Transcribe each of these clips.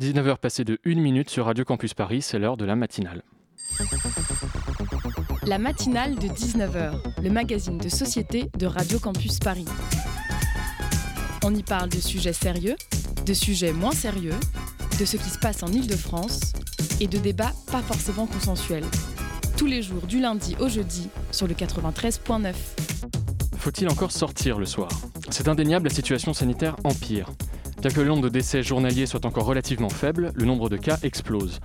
19h passées de 1 minute sur Radio Campus Paris, c'est l'heure de la matinale. La matinale de 19h, le magazine de société de Radio Campus Paris. On y parle de sujets sérieux, de sujets moins sérieux, de ce qui se passe en Ile-de-France et de débats pas forcément consensuels. Tous les jours du lundi au jeudi sur le 93.9. Faut-il encore sortir le soir? C'est indéniable, la situation sanitaire empire. Bien que le nombre de décès journaliers soit encore relativement faible, le nombre de cas explose.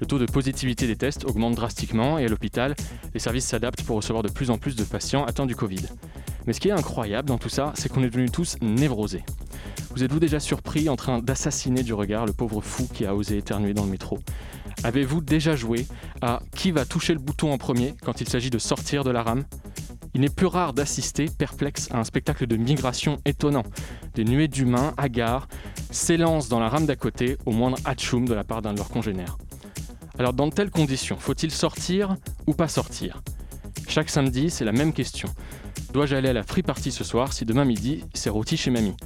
Le taux de positivité des tests augmente drastiquement et à l'hôpital, les services s'adaptent pour recevoir de plus en plus de patients atteints du Covid. Mais ce qui est incroyable dans tout ça, c'est qu'on est devenus tous névrosés. Vous êtes-vous déjà surpris en train d'assassiner du regard le pauvre fou qui a osé éternuer dans le métro? Avez-vous déjà joué à qui va toucher le bouton en premier quand il s'agit de sortir de la rame il n'est plus rare d'assister, perplexe, à un spectacle de migration étonnant. Des nuées d'humains, hagards, s'élancent dans la rame d'à côté au moindre hatchoum de la part d'un de leurs congénères. Alors dans de telles conditions, faut-il sortir ou pas sortir? Chaque samedi, c'est la même question. Dois-je aller à la free party ce soir si demain midi, c'est rôti chez mamie?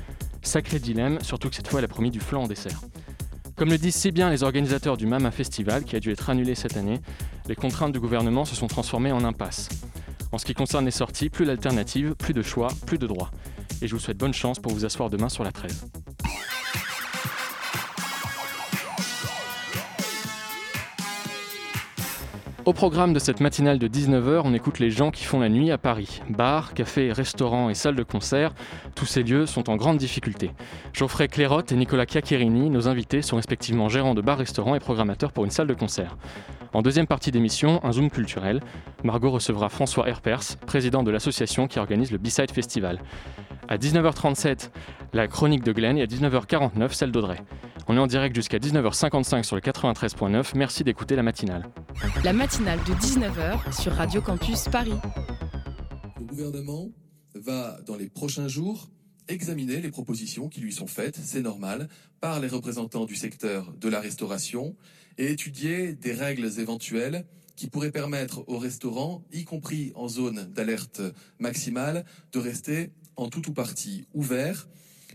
Sacré dilemme, surtout que cette fois elle a promis du flan en dessert. Comme le disent si bien les organisateurs du Mama Festival, qui a dû être annulé cette année, les contraintes du gouvernement se sont transformées en impasse. En ce qui concerne les sorties, plus d'alternatives, plus de choix, plus de droits. Et je vous souhaite bonne chance pour vous asseoir demain sur la 13. Au programme de cette matinale de 19h, on écoute les gens qui font la nuit à Paris. Bars, cafés, restaurants et salles de concert, tous ces lieux sont en grande difficulté. Geoffrey Clérotte et Nicolas Chiacchierini, nos invités, sont respectivement gérants de bars-restaurants et programmateurs pour une salle de concert. En deuxième partie d'émission, un zoom culturel. Margot recevra François Herpers, président de l'association qui organise le B-Side Festival. À 19h37, la chronique de Glenn et à 19h49, celle d'Audrey. On est en direct jusqu'à 19h55 sur le 93.9. Merci d'écouter la matinale. La matinale de 19h sur Radio Campus Paris. Le gouvernement va, dans les prochains jours, examiner les propositions qui lui sont faites, c'est normal, par les représentants du secteur de la restauration et étudier des règles éventuelles qui pourraient permettre aux restaurants, y compris en zone d'alerte maximale, de rester en tout ou partie ouverts,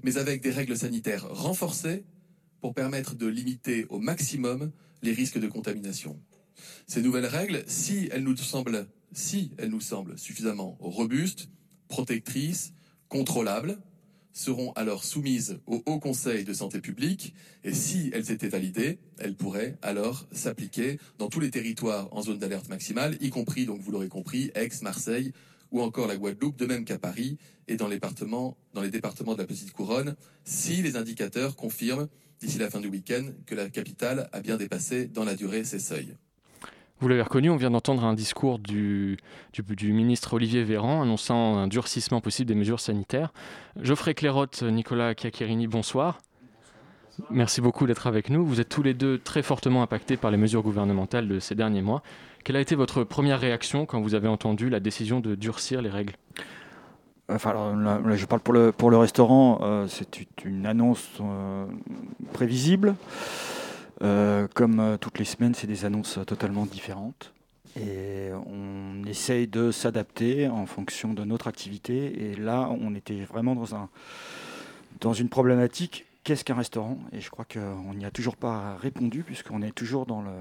mais avec des règles sanitaires renforcées pour permettre de limiter au maximum les risques de contamination. Ces nouvelles règles, si elles nous semblent, si elles nous semblent suffisamment robustes, protectrices, contrôlables, seront alors soumises au Haut Conseil de santé publique et si elles étaient validées, elles pourraient alors s'appliquer dans tous les territoires en zone d'alerte maximale, y compris, donc vous l'aurez compris, Aix, Marseille ou encore la Guadeloupe, de même qu'à Paris et dans les, dans les départements de la Petite Couronne, si les indicateurs confirment d'ici la fin du week-end que la capitale a bien dépassé dans la durée ses seuils. Vous l'avez reconnu, on vient d'entendre un discours du, ministre Olivier Véran annonçant un durcissement possible des mesures sanitaires. Geoffrey Clairotte, Nicolas Chiacchierini, bonsoir. Merci beaucoup d'être avec nous. Vous êtes tous les deux très fortement impactés par les mesures gouvernementales de ces derniers mois. Quelle a été votre première réaction quand vous avez entendu la décision de durcir les règles? Enfin, je parle pour le, pour le restaurant, euh, c'est une annonce euh, prévisible. Euh, comme toutes les semaines, c'est des annonces totalement différentes. Et on essaye de s'adapter en fonction de notre activité. Et là, on était vraiment dans, un, dans une problématique. Qu'est-ce qu'un restaurant? Et je crois qu'on n'y a toujours pas répondu, puisqu'on est toujours dans le,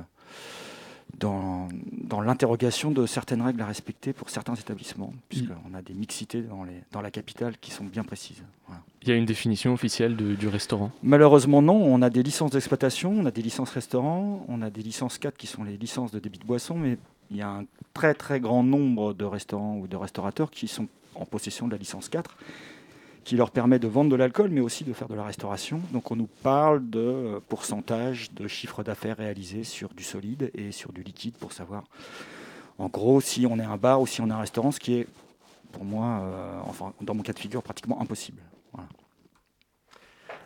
dans, dans l'interrogation de certaines règles à respecter pour certains établissements, puisqu'on a des mixités dans, les, dans la capitale qui sont bien précises. Il y a une définition officielle du restaurant? Malheureusement non, on a des licences d'exploitation, on a des licences restaurants, on a des licences 4 qui sont les licences de débit de boisson, mais il y a un très très grand nombre de restaurants ou de restaurateurs qui sont en possession de la licence 4 qui leur permet de vendre de l'alcool, mais aussi de faire de la restauration. Donc on nous parle de euh, pourcentage de chiffre d'affaires réalisé sur du solide et sur du liquide pour savoir, en gros, si on est un bar ou si on est un restaurant, ce qui est, pour moi, euh, enfin, dans mon cas de figure, pratiquement impossible.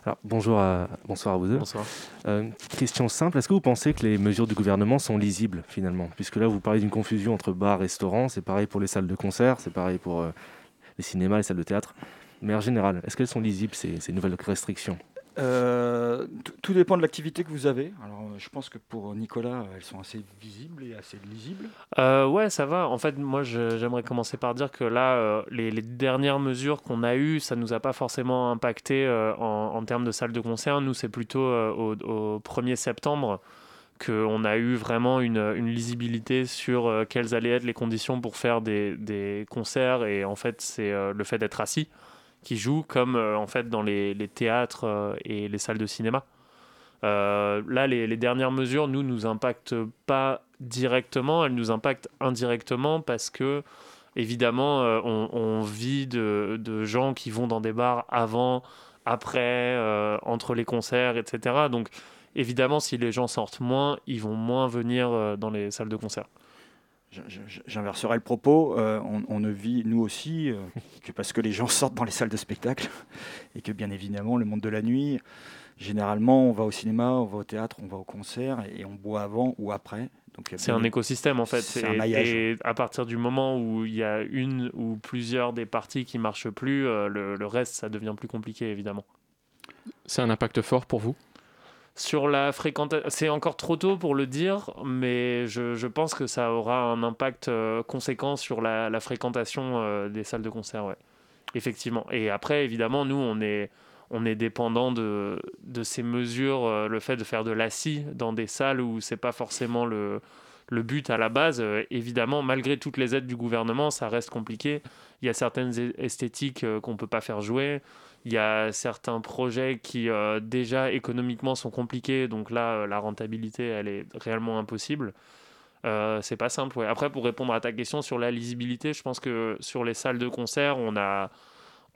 Alors, bonjour à, bonsoir à vous deux. Bonsoir. Euh, question simple, est-ce que vous pensez que les mesures du gouvernement sont lisibles finalement? Puisque là, vous parlez d'une confusion entre bar et restaurant, c'est pareil pour les salles de concert, c'est pareil pour les cinémas, les salles de théâtre mais en général, est-ce qu'elles sont lisibles, ces, nouvelles restrictions? Euh, tout dépend de l'activité que vous avez. Alors, je pense que pour Nicolas, elles sont assez visibles et assez lisibles. Euh, ouais, ça va. En fait, moi, j'aimerais commencer par dire que là, euh, les, dernières mesures qu'on a eues, ça nous a pas forcément impacté euh, en, termes de salle de concert. Nous, c'est plutôt au, 1er septembre qu'on a eu vraiment une, lisibilité sur quelles allaient être les conditions pour faire des, des concerts. Et en fait, c'est le fait d'être assis qui joue comme en fait dans les, théâtres et les salles de cinéma. Euh, là, les, dernières mesures, nous, nous impactent pas directement, elles nous impactent indirectement parce que, évidemment, euh, on, vit de, gens qui vont dans des bars avant, après, euh, entre les concerts, etc. Donc, évidemment, si les gens sortent moins, ils vont moins venir dans les salles de concert. J'inverserai le propos. on, on, ne vit, nous aussi, que parce que les gens sortent dans les salles de spectacle et que, bien évidemment, le monde de la nuit généralement, on va au cinéma, on va au théâtre, on va au concert et on boit avant ou après. C'est un écosystème en fait. C'est un maillage. Et à partir du moment où il y a une ou plusieurs des parties qui marchent plus, euh, le, reste, ça devient plus compliqué évidemment. C'est un impact fort pour vous? Sur la fréquentation, c'est encore trop tôt pour le dire, mais je, pense que ça aura un impact euh, conséquent sur la, fréquentation euh, des salles de concert, ouais. Effectivement. Et après, évidemment, nous, on est, on dépendant de, ces mesures, euh, le fait de faire de l'assis dans des salles où c'est pas forcément le, but à la base. Évidemment, malgré toutes les aides du gouvernement, ça reste compliqué. Il y a certaines esthétiques qu'on peut pas faire jouer. Il y a certains projets qui déjà économiquement sont compliqués, donc là la rentabilité elle est réellement impossible. c'est pas simple. Après, pour répondre à ta question sur la lisibilité, je pense que sur les salles de concert, on a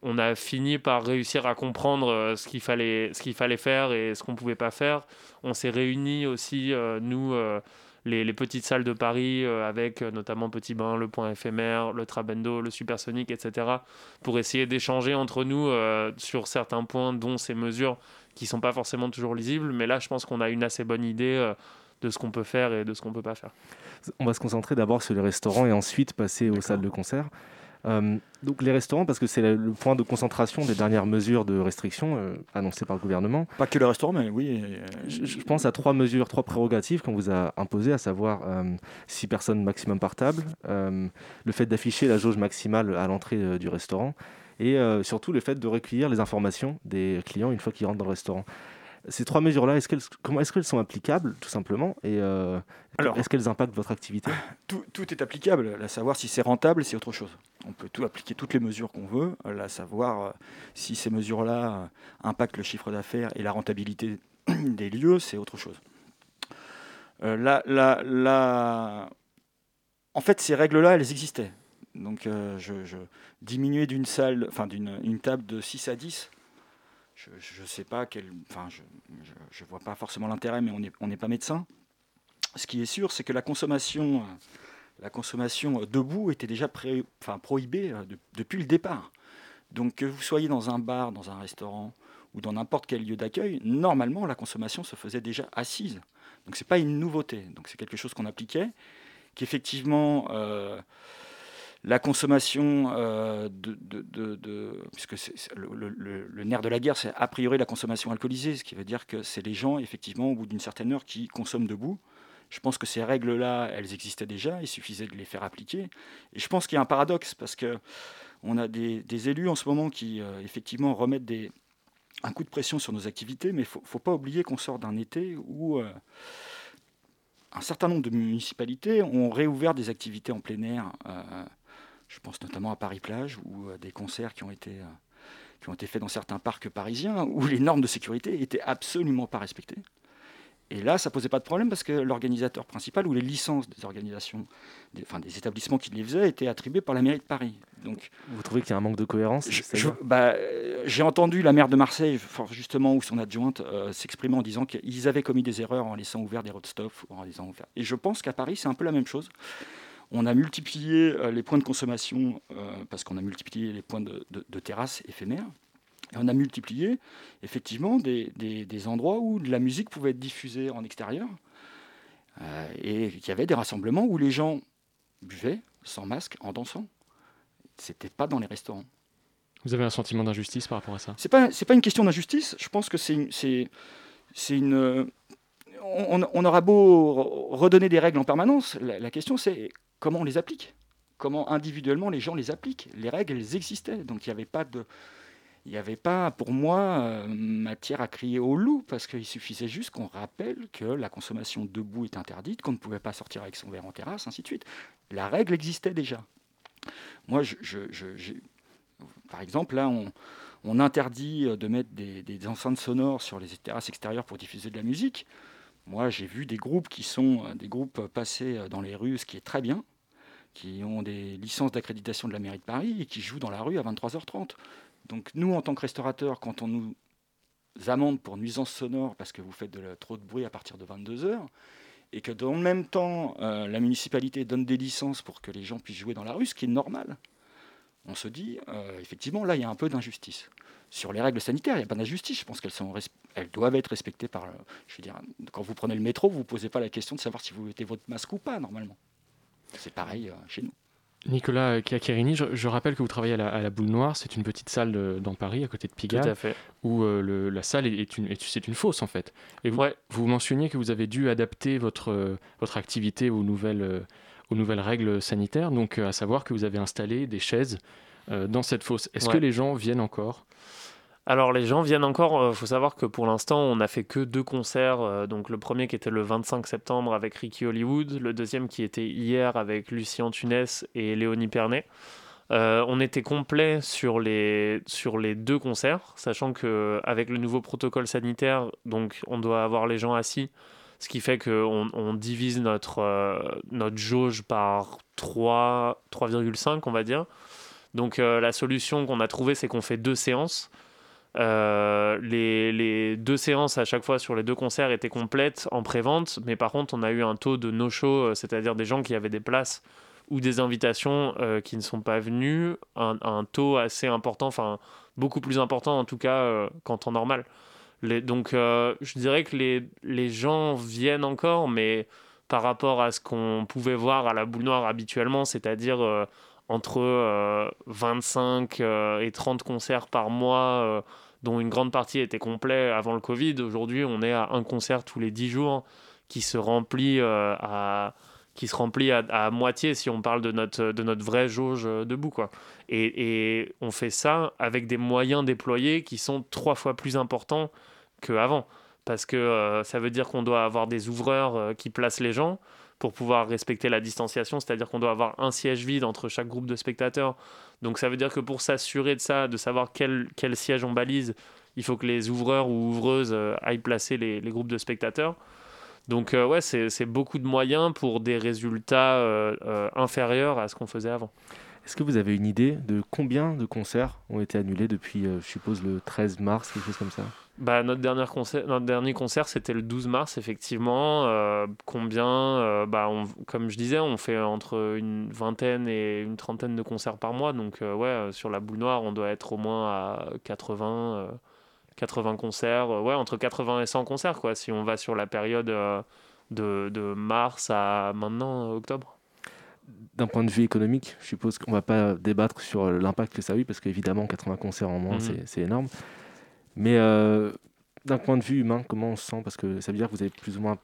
on a fini par réussir à comprendre euh, ce qu'il fallait, ce qu'il fallait faire et ce qu'on pouvait pas faire. On s'est réunis aussi, euh, nous, euh, les, petites salles de Paris, avec notamment Petit Bain, le Point éphémère, le Trabendo, le Supersonic, etc., pour essayer d'échanger entre nous sur certains points, dont ces mesures qui sont pas forcément toujours lisibles. Mais là, je pense qu'on a une assez bonne idée de ce qu'on peut faire et de ce qu'on peut pas faire. On va se concentrer d'abord sur les restaurants et ensuite passer aux salles de concert. Euh, donc les restaurants, parce que c'est le point de concentration des dernières mesures de restriction euh, annoncées par le gouvernement. Pas que le restaurant, mais oui. Euh, je, pense à trois mesures, trois prérogatives qu'on vous a imposées, à savoir six personnes maximum par table, le fait d'afficher la jauge maximale à l'entrée du restaurant, et surtout le fait de recueillir les informations des clients une fois qu'ils rentrent dans le restaurant. Ces trois mesures-là, est-ce qu'elles, comment, est-ce qu'elles sont applicables, tout simplement Et euh, est-ce qu'elles impactent votre activité? Tout, tout, est applicable. À savoir si c'est rentable, c'est autre chose. On peut tout appliquer toutes les mesures qu'on veut. À savoir euh, si ces mesures-là euh, impactent le chiffre d'affaires et la rentabilité des lieux, c'est autre chose. là, là, En fait, ces règles-là, elles existaient. Donc, je, je, diminuer d'une salle, enfin d'une une table de 6 à 10, je ne sais pas quel. Enfin, je ne vois pas forcément l'intérêt, mais on n'est pas médecin. Ce qui est sûr, c'est que la consommation, la consommation debout était déjà prohibée euh, depuis le départ. Donc, que vous soyez dans un bar, dans un restaurant ou dans n'importe quel lieu d'accueil, normalement, la consommation se faisait déjà assise. Donc, ce n'est pas une nouveauté. Donc, c'est quelque chose qu'on appliquait, qu'effectivement. Euh, la consommation euh, de, puisque le, nerf de la guerre, c'est a priori la consommation alcoolisée, ce qui veut dire que c'est les gens, effectivement, au bout d'une certaine heure, qui consomment debout. Je pense que ces règles-là, elles existaient déjà, il suffisait de les faire appliquer. Et je pense qu'il y a un paradoxe, parce que on a des, élus en ce moment qui, euh, effectivement, remettent un coup de pression sur nos activités, mais il ne faut, pas oublier qu'on sort d'un été où... Euh, un certain nombre de municipalités ont réouvert des activités en plein air je pense notamment à Paris-Plage ou des concerts qui ont été euh, qui ont été faits dans certains parcs parisiens où les normes de sécurité étaient absolument pas respectées. Et là, ça posait pas de problème parce que l'organisateur principal ou les licences des organisations, des, enfin, des établissements qui les faisaient étaient attribués par la mairie de Paris. Donc, vous trouvez qu'il y a un manque de cohérence bah, J'ai entendu la maire de Marseille, justement, ou son adjointe, euh, s'exprimer en disant qu'ils avaient commis des erreurs en laissant ouvert des roadstops. En laissant ouvert. Et je pense qu'à Paris, c'est un peu la même chose. On a multiplié euh, les points de consommation euh, parce qu'on a multiplié les points de, terrasse éphémères. Et on a multiplié effectivement des, endroits où de la musique pouvait être diffusée en extérieur. Euh, et il y avait des rassemblements où les gens buvaient sans masque en dansant. C'était pas dans les restaurants. Vous avez un sentiment d'injustice par rapport à ça? C'est pas pas une question d'injustice. Je pense que c'est c'est une on, aura beau redonner des règles en permanence, la, question c'est comment on les applique? Comment individuellement les gens les appliquent? Les règles, elles existaient, donc il n'y avait pas de... Il n'y avait pas, pour moi, euh, matière à crier au loup, parce qu'il suffisait juste qu'on rappelle que la consommation debout est interdite, qu'on ne pouvait pas sortir avec son verre en terrasse, ainsi de suite. La règle existait déjà. Moi, par exemple, là, on, interdit euh, de mettre des, enceintes sonores sur les terrasses extérieures pour diffuser de la musique. Moi, j'ai vu des groupes qui sont euh, des groupes passés dans les rues, ce qui est très bien, qui ont des licences d'accréditation de la mairie de Paris et qui jouent dans la rue à 23h30. Donc nous, en tant que restaurateurs, quand on nous amende pour nuisance sonore parce que vous faites trop de bruit à partir de 22h, et que dans le même temps, la municipalité donne des licences pour que les gens puissent jouer dans la rue, ce qui est normal, on se dit, euh, effectivement, là, il y a un peu d'injustice. Sur les règles sanitaires, il n'y a pas d'injustice. Je pense qu'elles doivent être respectées par. Je veux dire, quand vous prenez le métro, vous ne posez pas la question de savoir si vous mettez votre masque ou pas, normalement. C'est pareil euh, chez nous. Nicolas Chiacchiarini, je, rappelle que vous travaillez à la, Boule Noire, c'est une petite salle dans Paris, à côté de Pigalle, Tout à fait. où euh, la salle est une, c'est une fosse en fait. Et vous, vous mentionniez que vous avez dû adapter votre, votre activité aux nouvelles, aux nouvelles règles sanitaires, donc euh, à savoir que vous avez installé des chaises euh, dans cette fosse. Est-ce que les gens viennent encore? Alors les gens viennent encore, il euh, faut savoir que pour l'instant on n'a fait que deux concerts, donc le premier qui était le 25 septembre avec Ricky Hollywood, le deuxième qui était hier avec Lucien Tunes et Léonie Pernet. on était complet sur les, deux concerts, sachant qu'avec le nouveau protocole sanitaire, donc on doit avoir les gens assis ce qui fait qu'on on divise notre, euh, jauge par 3, 3,5 on va dire. Donc euh, la solution qu'on a trouvée, c'est qu'on fait deux séances. Euh, les, les, deux séances à chaque fois sur les deux concerts étaient complètes en pré-vente, mais par contre on a eu un taux de no-show, c'est-à-dire des gens qui avaient des places ou des invitations qui ne sont pas venus, un, taux assez important, enfin beaucoup plus important en tout cas qu'en temps normal. Donc euh, je dirais que les, les, gens viennent encore, mais par rapport à ce qu'on pouvait voir à la boule noire habituellement, c'est-à-dire euh, entre 25 euh, et 30 concerts par mois, dont une grande partie était complet avant le Covid, aujourd'hui on est à un concert tous les 10 jours qui se remplit à qui se remplit à, moitié si on parle de notre, de notre vraie jauge debout. Quoi. Et, et, on fait ça avec des moyens déployés qui sont trois fois plus importants qu'avant. Parce que euh, ça veut dire qu'on doit avoir des ouvreurs euh, qui placent les gens pour pouvoir respecter la distanciation, c'est-à-dire qu'on doit avoir un siège vide entre chaque groupe de spectateurs. Donc ça veut dire que pour s'assurer de ça, de savoir quel, quel siège on balise, il faut que les ouvreurs ou ouvreuses euh, aillent placer les, groupes de spectateurs. Donc ouais, c'est beaucoup de moyens pour des résultats inférieurs à ce qu'on faisait avant. Est-ce que vous avez une idée de combien de concerts ont été annulés depuis, je suppose, le 13 mars, quelque chose comme ça? Bah, notre, dernier concert, notre dernier concert, c'était le 12 mars, effectivement. Euh, combien euh, bah, Comme je disais, on fait entre une vingtaine et une trentaine de concerts par mois. Donc, euh, ouais, sur la boule noire, on doit être au moins à 80, 80 concerts. ouais, entre 80 et 100 concerts, quoi, si on va sur la période de, de mars à maintenant, octobre. D'un point de vue économique, je suppose qu'on ne va pas débattre sur l'impact que ça a eu, parce qu'évidemment, 80 concerts en moins, mhm. c'est énorme. Mais euh, d'un point de vue humain, comment on se sent? Parce que ça veut dire que vous avez plus ou moins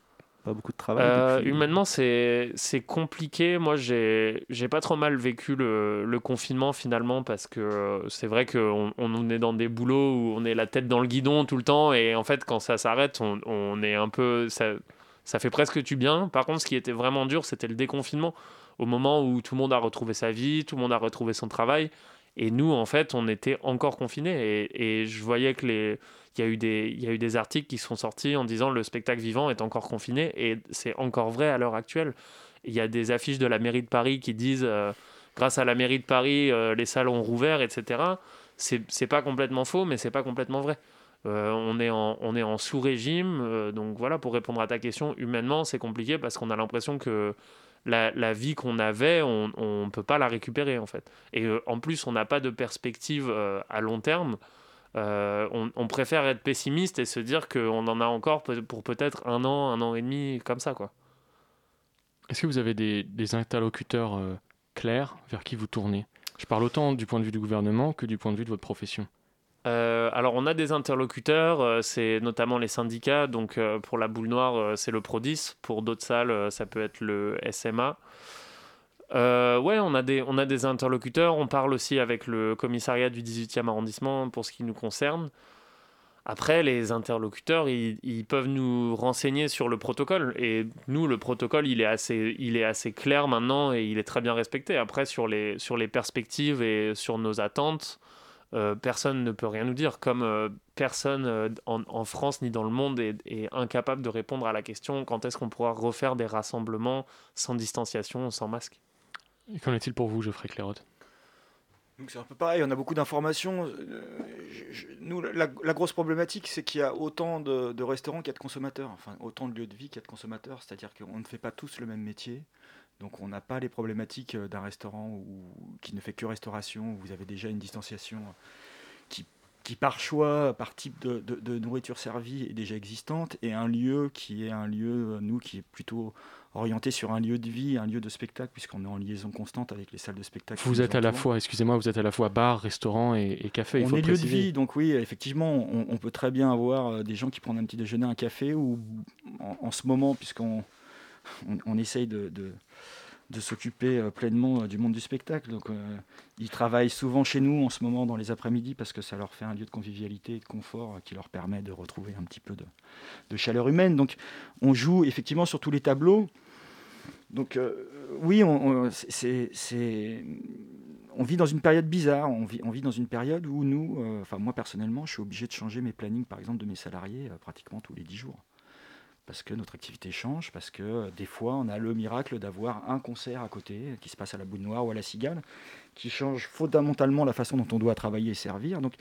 pas beaucoup de travail. Euh, humainement, c'est compliqué. Moi, j'ai pas trop mal vécu le, le, confinement finalement parce que c'est vrai qu'on on est dans des boulots où on est la tête dans le guidon tout le temps et en fait, quand ça s'arrête, on, on, est un peu. Ça, ça fait presque du bien. Par contre, ce qui était vraiment dur, c'était le déconfinement. Au moment où tout le monde a retrouvé sa vie, tout le monde a retrouvé son travail. Et nous, en fait, on était encore confinés. Et, je voyais que les. Il y, a eu des, y a eu des articles qui sont sortis en disant le spectacle vivant est encore confiné et c'est encore vrai à l'heure actuelle. Il y a des affiches de la mairie de Paris qui disent euh, grâce à la mairie de Paris, euh, les salles ont rouvert, etc. C'est pas complètement faux, mais c'est pas complètement vrai. Euh, on est en, on est en sous-régime, donc voilà, pour répondre à ta question, humainement, c'est compliqué parce qu'on a l'impression que la, vie qu'on avait, on ne peut pas la récupérer en fait. Et euh, en plus, on n'a pas de perspective euh, à long terme. Euh, on, préfère être pessimiste et se dire qu'on en a encore pour peut-être un an, un an et demi, comme ça. quoi. Est-ce que vous avez des, interlocuteurs clairs vers qui vous tournez Je parle autant du point de vue du gouvernement que du point de vue de votre profession. Alors on a des interlocuteurs, c'est notamment les syndicats. Donc pour la boule noire, c'est le Prodis. Pour d'autres salles, ça peut être le SMA. ouais, on a, des, on a des interlocuteurs. On parle aussi avec le commissariat du 18e arrondissement pour ce qui nous concerne. Après, les interlocuteurs, ils, peuvent nous renseigner sur le protocole. Et nous, le protocole, il est assez, il est assez clair maintenant et il est très bien respecté. Après, sur les, sur les perspectives et sur nos attentes, euh, personne ne peut rien nous dire. Comme euh, personne euh, en, France ni dans le monde est, est, incapable de répondre à la question quand est-ce qu'on pourra refaire des rassemblements sans distanciation, sans masque? Qu'en est-il pour vous, Geoffrey Clairotte c'est un peu pareil, on a beaucoup d'informations. Euh, nous, la, grosse problématique, c'est qu'il y a autant de, restaurants qu'il y a de consommateurs, enfin autant de lieux de vie qu'il y a de consommateurs, c'est-à-dire qu'on ne fait pas tous le même métier. Donc on n'a pas les problématiques euh, d'un restaurant qui ne fait que restauration, où vous avez déjà une distanciation qui, qui par choix, par type de, de, nourriture servie est déjà existante, et un lieu qui est un lieu, nous, qui est plutôt orienté sur un lieu de vie, un lieu de spectacle, puisqu'on est en liaison constante avec les salles de spectacle. Vous êtes à la fois, excusez-moi, vous êtes à la fois bar, restaurant et, café. on est lieu de vie, donc oui, effectivement, on, peut très bien avoir euh, des gens qui prennent un petit déjeuner, un café, ou en, ce moment, puisqu'on on, essaye de, s'occuper euh, pleinement euh, du monde du spectacle. Donc, ils travaillent souvent chez nous en ce moment dans les après-midi parce que ça leur fait un lieu de convivialité et de confort qui leur permet de retrouver un petit peu de, chaleur humaine. Donc, on joue effectivement sur tous les tableaux. Donc euh, oui, on, vit dans une période bizarre. On vit, dans une période où nous, euh, enfin moi personnellement, je suis obligé de changer mes plannings, par exemple, de mes salariés euh, pratiquement tous les 10 jours. Parce que notre activité change, parce que des fois, on a le miracle d'avoir un concert à côté qui se passe à la Boule Noire ou à la Cigale, qui change fondamentalement la façon dont on doit travailler et servir. Donc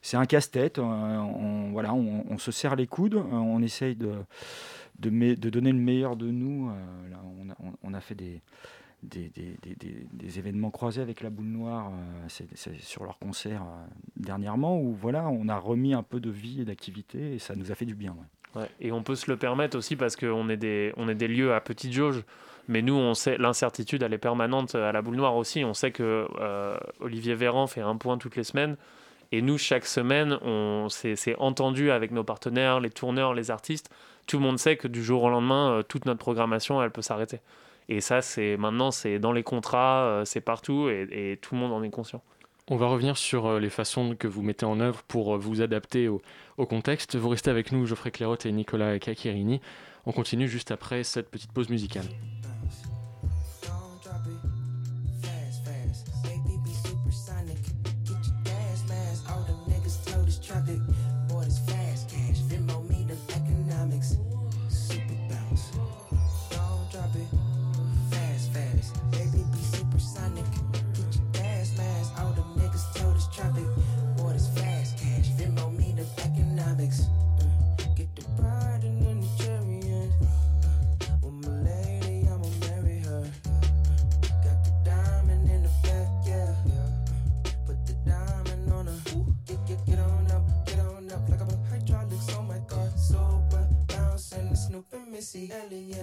c'est un casse-tête. voilà, on, se serre les coudes, on essaye de de, donner le meilleur de nous. Euh, on, a, fait des, des, événements croisés avec la boule noire euh, sur leur concert euh, dernièrement, où voilà, on a remis un peu de vie et d'activité, et ça nous a fait du bien. Et on peut se le permettre aussi parce qu'on est, des, est des lieux à petite jauge. Mais nous, on sait l'incertitude, elle est permanente à la boule noire aussi. On sait que Olivier Véran fait un point toutes les semaines. Et nous, chaque semaine, on s'est entendu avec nos partenaires, les tourneurs, les artistes, tout le monde sait que du jour au lendemain, euh, toute notre programmation, elle peut s'arrêter. Et ça, c'est maintenant, c'est dans les contrats, euh, c'est partout, et, tout le monde en est conscient. On va revenir sur euh, les façons que vous mettez en œuvre pour vous adapter au, contexte. Vous restez avec nous, Geoffrey Clairotte et Nicolas Cachirini. On continue juste après cette petite pause musicale. valley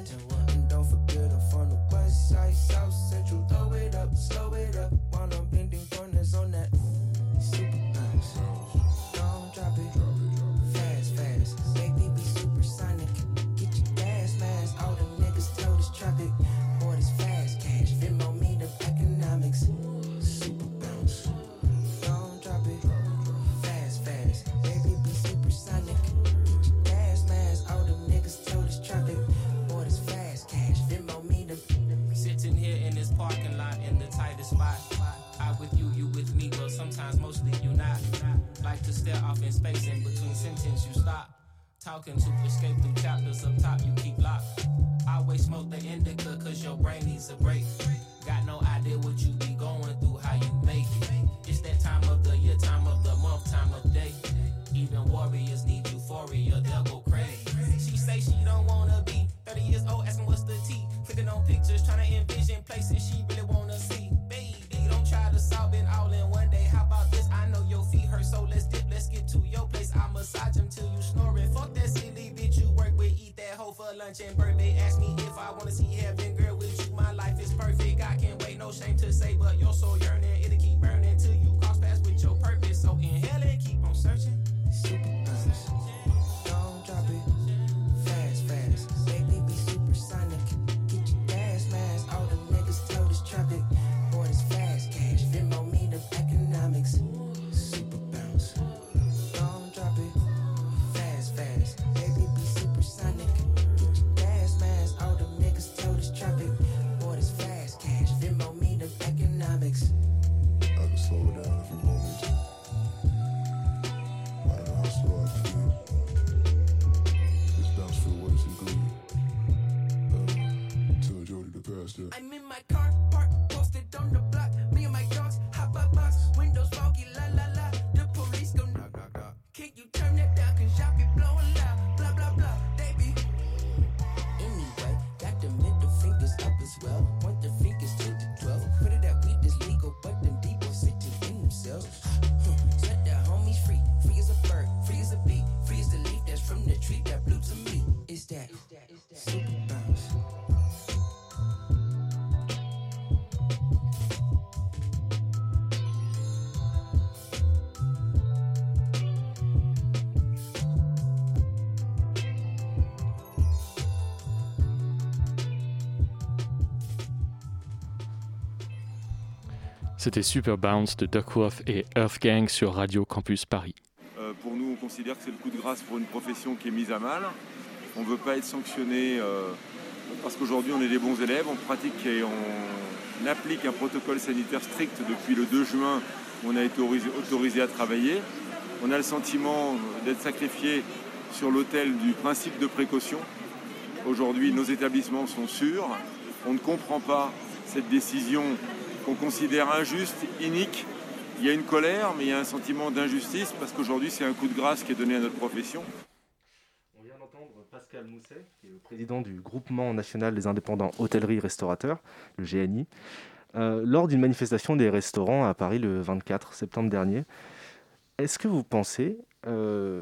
talking to Snapchat birthday asked me if I wanna see heaven. C'était Super Bounce de Duckworth et Earth Gang sur Radio Campus Paris. Euh, pour nous, on considère que c'est le coup de grâce pour une profession qui est mise à mal. On ne veut pas être sanctionné euh, parce qu'aujourd'hui on est des bons élèves, on pratique et on applique un protocole sanitaire strict depuis le 2 juin on a été autorisé à travailler. On a le sentiment d'être sacrifié sur l'autel du principe de précaution. Aujourd'hui, nos établissements sont sûrs. On ne comprend pas cette décision qu'on considère injuste, inique. Il y a une colère, mais il y a un sentiment d'injustice parce qu'aujourd'hui, c'est un coup de grâce qui est donné à notre profession. On vient d'entendre Pascal Mousset, qui est le président du Groupement national des indépendants hôtellerie-restaurateurs, le GNI, euh, lors d'une manifestation des restaurants à Paris le 24 septembre dernier. Est-ce que vous pensez, euh,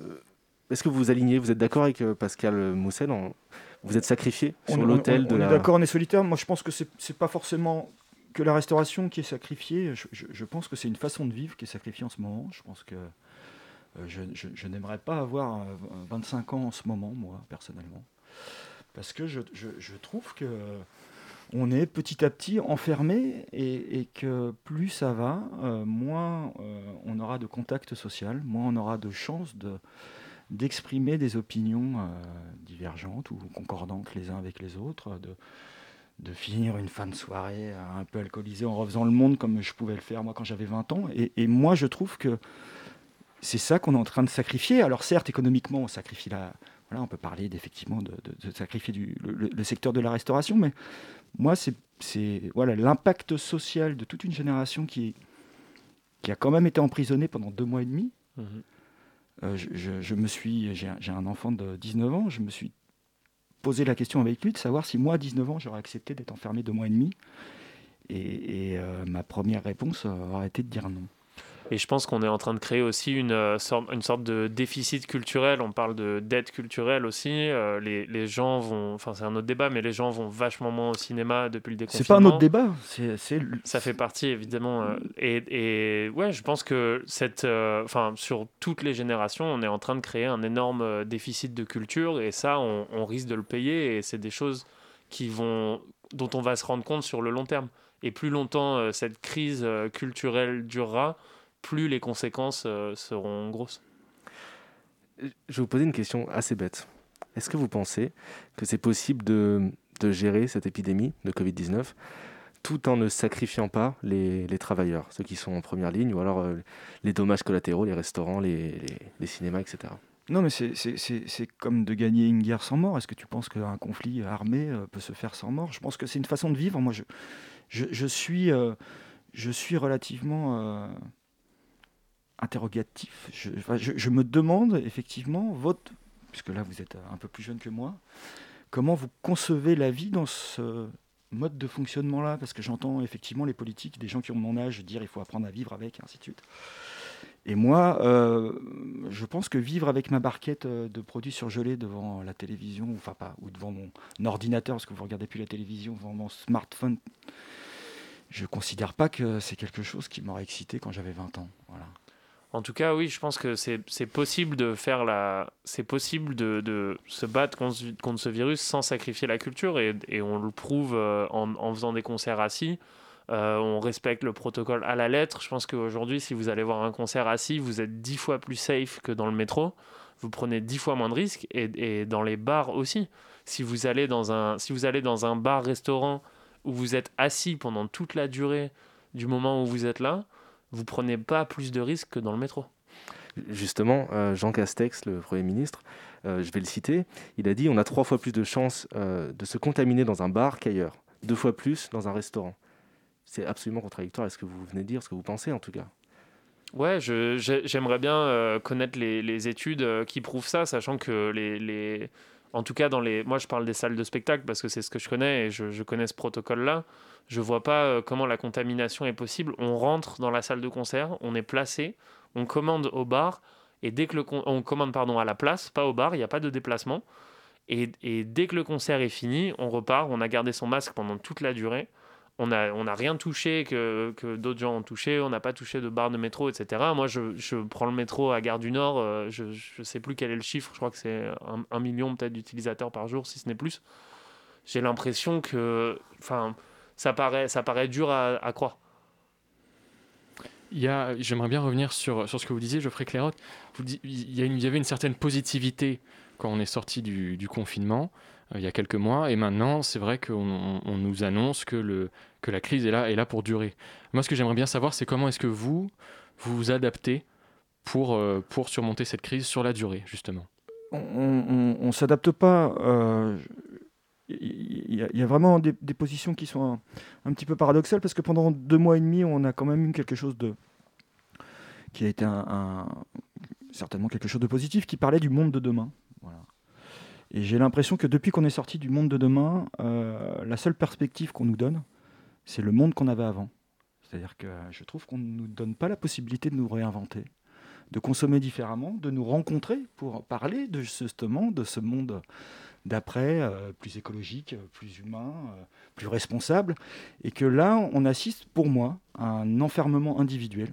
est-ce que vous vous alignez, vous êtes d'accord avec euh, Pascal Mousset Vous êtes sacrifié sur l'hôtel de on la... est d'accord, on est solitaire. Moi, je pense que c'est pas forcément que la restauration qui est sacrifiée, je, pense que c'est une façon de vivre qui est sacrifiée en ce moment. Je pense que euh, je, n'aimerais pas avoir 25 ans en ce moment, moi, personnellement. Parce que je, trouve que on est petit à petit enfermé et, que plus ça va, euh, moins euh, on aura de contact social, moins on aura de chances de, d'exprimer des opinions divergentes ou concordantes les uns avec les autres, de finir une fin de soirée un peu alcoolisé en refaisant le monde comme je pouvais le faire moi quand j'avais 20 ans. Et, moi, je trouve que c'est ça qu'on est en train de sacrifier. Alors certes, économiquement, on sacrifie la... Voilà, on peut parler d'effectivement de, sacrifier du, le, secteur de la restauration, mais moi, c'est voilà l'impact social de toute une génération qui, qui a quand même été emprisonnée pendant deux mois et demi. Mmh euh, je, me suis, j'ai un enfant de 19 ans, je me suis poser la question avec lui de savoir si moi, à 19 ans, j'aurais accepté d'être enfermé deux mois et demi. Et, euh, ma première réponse aurait été de dire non. Et je pense qu'on est en train de créer aussi une, euh, sorte, une sorte de déficit culturel. On parle de dette culturelle aussi. Euh, les, les, gens vont, enfin c'est un autre débat, mais les gens vont vachement moins au cinéma depuis le déconfinement. C'est pas un autre débat. C'est, Ça fait partie évidemment. Euh, et, et, ouais, je pense que cette, enfin sur toutes les générations, on est en train de créer un énorme déficit de culture et ça, on, on risque de le payer. Et c'est des choses qui vont, dont on va se rendre compte sur le long terme. Et plus longtemps cette crise culturelle durera, plus les conséquences euh, seront grosses. Je vais vous poser une question assez bête. Est-ce que vous pensez que c'est possible de, de, gérer cette épidémie de Covid-19 tout en ne sacrifiant pas les, les, travailleurs, ceux qui sont en première ligne, ou alors euh, les dommages collatéraux, les restaurants, les, les, cinémas, etc. Non, mais c'est comme de gagner une guerre sans mort. Est-ce que tu penses qu'un conflit armé euh, peut se faire sans mort? Je pense que c'est une façon de vivre. Moi, je, je, je suis, je suis relativement interrogatif. Je, me demande effectivement, votre, puisque là vous êtes un peu plus jeune que moi, comment vous concevez la vie dans ce mode de fonctionnement-là? Parce que j'entends effectivement les politiques, des gens qui ont mon âge dire il faut apprendre à vivre avec, et ainsi de suite. Et moi, euh, je pense que vivre avec ma barquette euh, de produits surgelés devant la télévision, enfin pas, ou devant mon ordinateur, parce que vous regardez plus la télévision, devant mon smartphone, je ne considère pas que c'est quelque chose qui m'aurait excité quand j'avais 20 ans. Voilà. En tout cas, oui, je pense que c'est possible de faire la, c'est possible de, se battre contre, ce virus sans sacrifier la culture et, on le prouve euh, en, en, faisant des concerts assis. Euh, on respecte le protocole à la lettre. Je pense qu'aujourd'hui, si vous allez voir un concert assis, vous êtes dix fois plus safe que dans le métro. Vous prenez dix fois moins de risques et, et dans les bars aussi. Si vous allez dans un, si vous allez dans un bar-restaurant où vous êtes assis pendant toute la durée du moment où vous êtes là, vous prenez pas plus de risques que dans le métro. Justement, euh, Jean Castex, le Premier ministre, euh, je vais le citer, il a dit on a trois fois plus de chances euh, de se contaminer dans un bar qu'ailleurs, deux fois plus dans un restaurant. C'est absolument contradictoire à ce que vous venez de dire, ce que vous pensez en tout cas. Ouais, j'aimerais bien connaître les, les, études qui prouvent ça, sachant que les, les, en tout cas dans les, moi je parle des salles de spectacle parce que c'est ce que je connais et je, connais ce protocole-là. Je vois pas euh, comment la contamination est possible. On rentre dans la salle de concert, on est placé, on commande au bar, et dès que le on commande pardon à la place, pas au bar, il n'y a pas de déplacement. Et, dès que le concert est fini, on repart, on a gardé son masque pendant toute la durée. On n'a on a rien touché que, que d'autres gens ont touché, on n'a pas touché de barre de métro, etc. Moi, je, je, prends le métro à Gare du Nord, euh, je ne sais plus quel est le chiffre, je crois que c'est un, million peut-être d'utilisateurs par jour, si ce n'est plus. J'ai l'impression que enfin, ça, paraît, ça paraît dur à, à croire. J'aimerais bien revenir sur, sur ce que vous disiez, Geoffrey Clairotte. Vous, il, y avait une certaine positivité quand on est sorti du, confinement il y a quelques mois, et maintenant c'est vrai qu'on on nous annonce que, le, que la crise est là, est là pour durer. Moi, ce que j'aimerais bien savoir, c'est comment est-ce que vous vous, adaptez pour, euh, pour surmonter cette crise sur la durée, justement. On ne s'adapte pas. Euh, il y, a vraiment des, positions qui sont un, petit peu paradoxales parce que pendant deux mois et demi, on a quand même eu quelque chose de qui a été certainement quelque chose de positif qui parlait du monde de demain. Et j'ai l'impression que depuis qu'on est sorti du monde de demain, euh, la seule perspective qu'on nous donne, c'est le monde qu'on avait avant. C'est-à-dire que je trouve qu'on ne nous donne pas la possibilité de nous réinventer, de consommer différemment, de nous rencontrer pour parler de justement de ce monde d'après, euh, plus écologique, plus humain, euh, plus responsable. Et que là, on assiste, pour moi, à un enfermement individuel,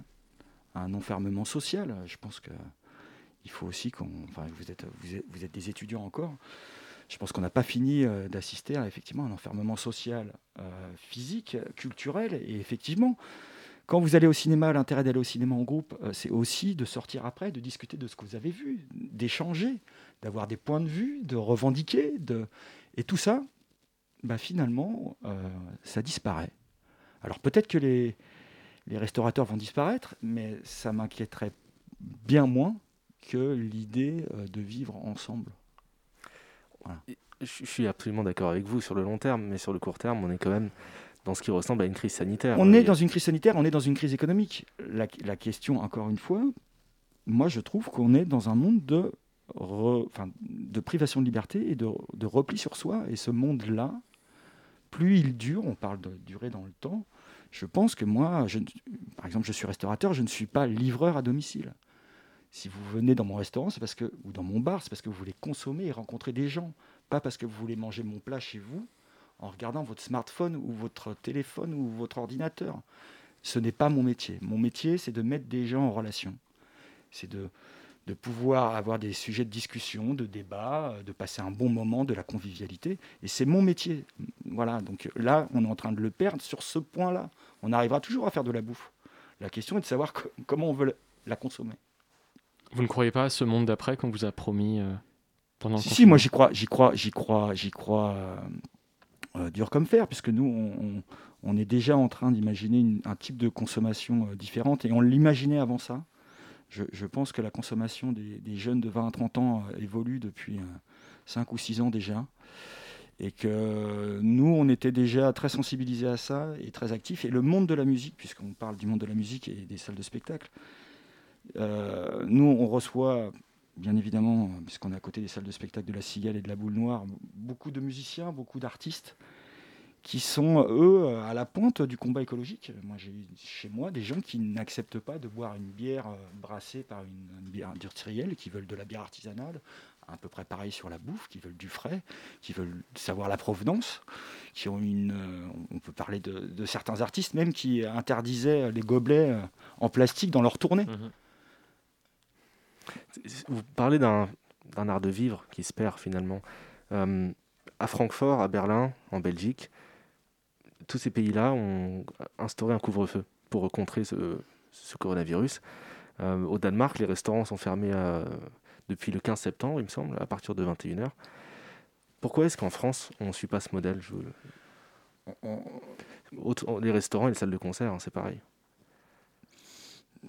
à un enfermement social. Je pense que il faut aussi qu'on. Vous êtes, vous êtes, des étudiants encore. Je pense qu'on n'a pas fini euh, d'assister à effectivement un enfermement social, physique, culturel. Et effectivement, quand vous allez au cinéma, l'intérêt d'aller au cinéma en groupe, c'est aussi de sortir après, de discuter de ce que vous avez vu, d'échanger, d'avoir des points de vue, de revendiquer, de... et tout ça, bah finalement, euh, ça disparaît. Alors peut-être que les, les restaurateurs vont disparaître, mais ça m'inquiéterait bien moins que l'idée euh, de vivre ensemble. Je suis absolument d'accord avec vous sur le long terme, mais sur le court terme, on est quand même dans ce qui ressemble à une crise sanitaire. On est dans une crise sanitaire, on est dans une crise économique. La, la question, encore une fois, moi je trouve qu'on est dans un monde de de privation de liberté et de, repli sur soi. Et ce monde-là, plus il dure, on parle de durée dans le temps, je pense que moi, je, par exemple, je suis restaurateur, je ne suis pas livreur à domicile. Si vous venez dans mon restaurant, c'est parce que, ou dans mon bar, c'est parce que vous voulez consommer et rencontrer des gens, pas parce que vous voulez manger mon plat chez vous en regardant votre smartphone ou votre téléphone ou votre ordinateur. Ce n'est pas mon métier. Mon métier, c'est de mettre des gens en relation. C'est de, de pouvoir avoir des sujets de discussion, de débat, euh, de passer un bon moment, de la convivialité. Et c'est mon métier. Voilà, donc là, on est en train de le perdre sur ce point-là. On arrivera toujours à faire de la bouffe. La question est de savoir comment on veut la consommer. Vous ne croyez pas à ce monde d'après qu'on vous a promis euh, pendant le Si, si moi j'y crois, j'y crois, j'y crois, j'y crois euh, dur comme fer, puisque nous, on, est déjà en train d'imaginer un type de consommation différente, et on l'imaginait avant ça je, pense que la consommation des, jeunes de 20 à 30 ans euh, évolue depuis 5 euh, ou 6 ans déjà. Et que nous, on était déjà très sensibilisés à ça et très actifs. Et le monde de la musique, puisqu'on parle du monde de la musique et des salles de spectacle, euh, nous, on reçoit, bien évidemment, puisqu'on est à côté des salles de spectacle de la Cigale et de la Boule Noire, beaucoup de musiciens, beaucoup d'artistes qui sont, eux, à la pointe du combat écologique. Moi, j'ai chez moi des gens qui n'acceptent pas de boire une bière euh, brassée par une, bière industrielle, qui veulent de la bière artisanale, à peu près pareil sur la bouffe, qui veulent du frais, qui veulent savoir la provenance, qui ont une... Euh, on peut parler de, certains artistes même qui interdisaient les gobelets en plastique dans leur tournée. Mhm. Vous parlez d'un art de vivre qui se perd finalement. à Francfort, à Berlin, en Belgique, tous ces pays-là ont instauré un couvre-feu pour contrer ce, coronavirus. Euh, au Danemark, les restaurants sont fermés euh, depuis le 15 septembre, il me semble, à partir de 21h. Pourquoi est-ce qu'en France, on ne suit pas ce modèle? Les restaurants et les salles de concert, hein, c'est pareil.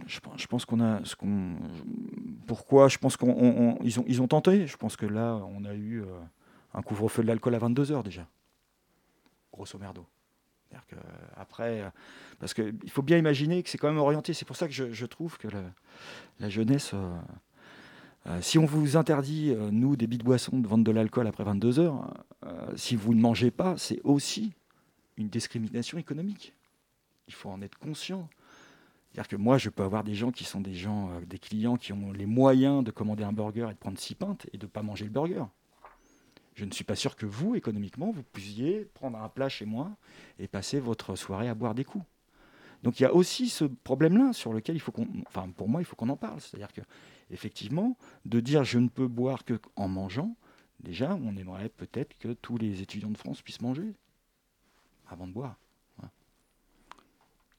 Je, pense qu'on a qu'on. Pourquoi Je pense qu'ils ont, ils ont tenté. Je pense que là, on a eu euh, un couvre-feu de l'alcool à 22 h déjà, grosso merdo. Que, après, parce qu'il faut bien imaginer que c'est quand même orienté. C'est pour ça que je, trouve que la, jeunesse, euh, euh, si on vous interdit, euh, nous, des de boissons, de vendre de l'alcool après 22 heures, si vous ne mangez pas, c'est aussi une discrimination économique. Il faut en être conscient. C'est-à-dire que moi, je peux avoir des gens qui sont des gens, des clients qui ont les moyens de commander un burger et de prendre six pintes et de ne pas manger le burger. je ne suis pas sûr que vous, économiquement, vous puissiez prendre un plat chez moi et passer votre soirée à boire des coups. Donc il y a aussi ce problème-là sur lequel il faut qu'on, enfin pour moi, il faut qu'on en parle. C'est-à-dire que effectivement, de dire je ne peux boire que en mangeant, déjà, on aimerait peut-être que tous les étudiants de France puissent manger avant de boire.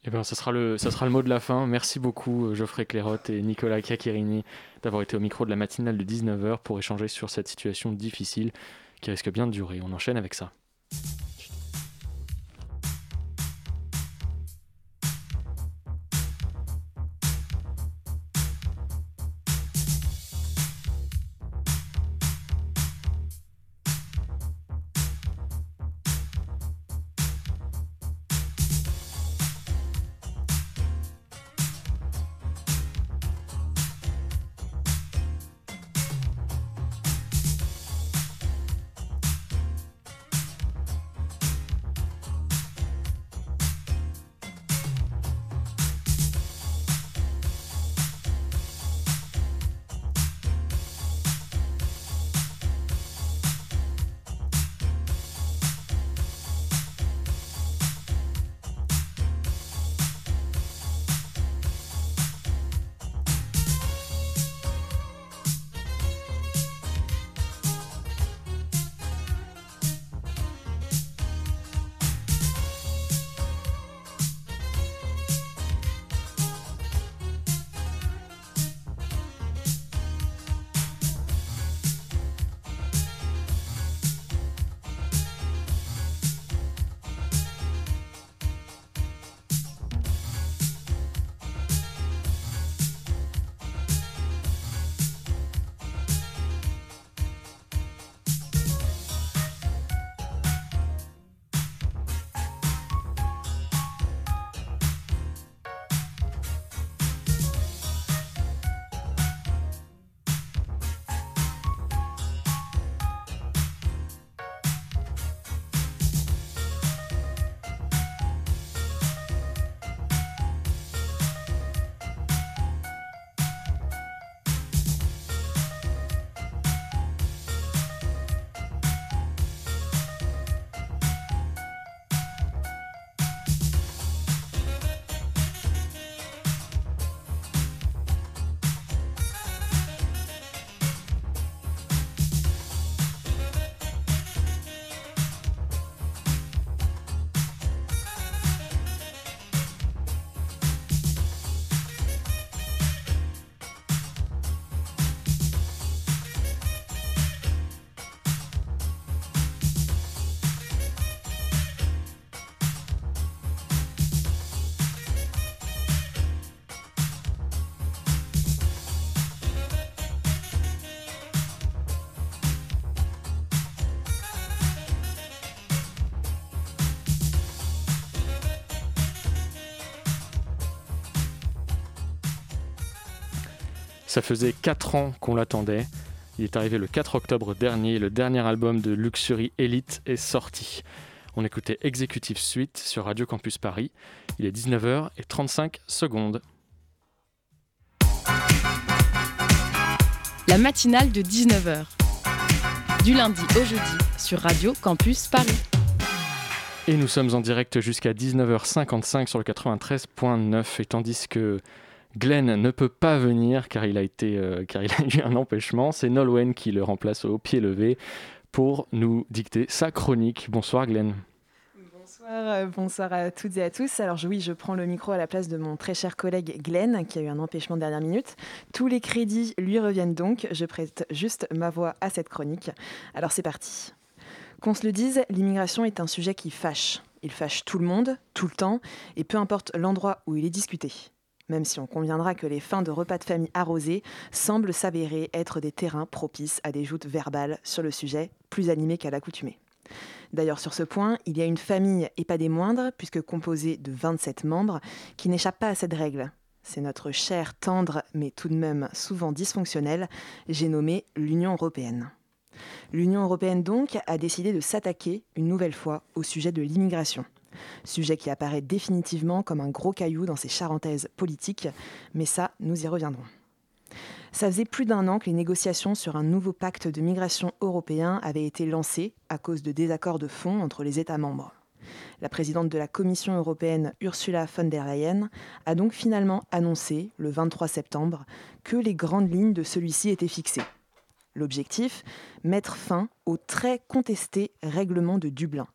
Eh bien, ça sera, le, sera le mot de la fin. Merci beaucoup, euh, Geoffrey Clérotte et Nicolas Chiacchirini, d'avoir été au micro de la matinale de 19h pour échanger sur cette situation difficile qui risque bien de durer. On enchaîne avec ça. Ça faisait 4 ans qu'on l'attendait. Il est arrivé le 4 octobre dernier. Le dernier album de Luxury Elite est sorti. On écoutait Executive Suite sur Radio Campus Paris. Il est 19h35 secondes. La matinale de 19h. Du lundi au jeudi sur Radio Campus Paris. Et nous sommes en direct jusqu'à 19h55 sur le 93.9. Et tandis que Glenn ne peut pas venir car il a, euh, eu un empêchement. C'est Nolwenn qui le remplace au pied levé pour nous dicter sa chronique. Bonsoir Glenn. Bonsoir, euh, bonsoir à toutes et à tous. Alors oui, je prends le micro à la place de mon très cher collègue Glenn qui a eu un empêchement de dernière minute. Tous les crédits lui reviennent donc. Je prête juste ma voix à cette chronique. Alors c'est parti. Qu'on se le dise, l'immigration est un sujet qui fâche. Il fâche tout le monde, tout le temps, et peu importe l'endroit où il est discuté même si on conviendra que les fins de repas de famille arrosés semblent s'avérer être des terrains propices à des joutes verbales sur le sujet, plus animées qu'à l'accoutumée. D'ailleurs, sur ce point, il y a une famille, et pas des moindres, puisque composée de 27 membres, qui n'échappe pas à cette règle. C'est notre chère, tendre, mais tout de même souvent dysfonctionnelle, j'ai nommé l'Union européenne. L'Union européenne donc a décidé de s'attaquer une nouvelle fois au sujet de l'immigration. Sujet qui apparaît définitivement comme un gros caillou dans ces charentaises politiques, mais ça, nous y reviendrons. Ça faisait plus d'un an que les négociations sur un nouveau pacte de migration européen avaient été lancées à cause de désaccords de fond entre les États membres. La présidente de la Commission européenne, Ursula von der Leyen, a donc finalement annoncé, le 23 septembre, que les grandes lignes de celui-ci étaient fixées. L'objectif Mettre fin au très contesté règlement de Dublin.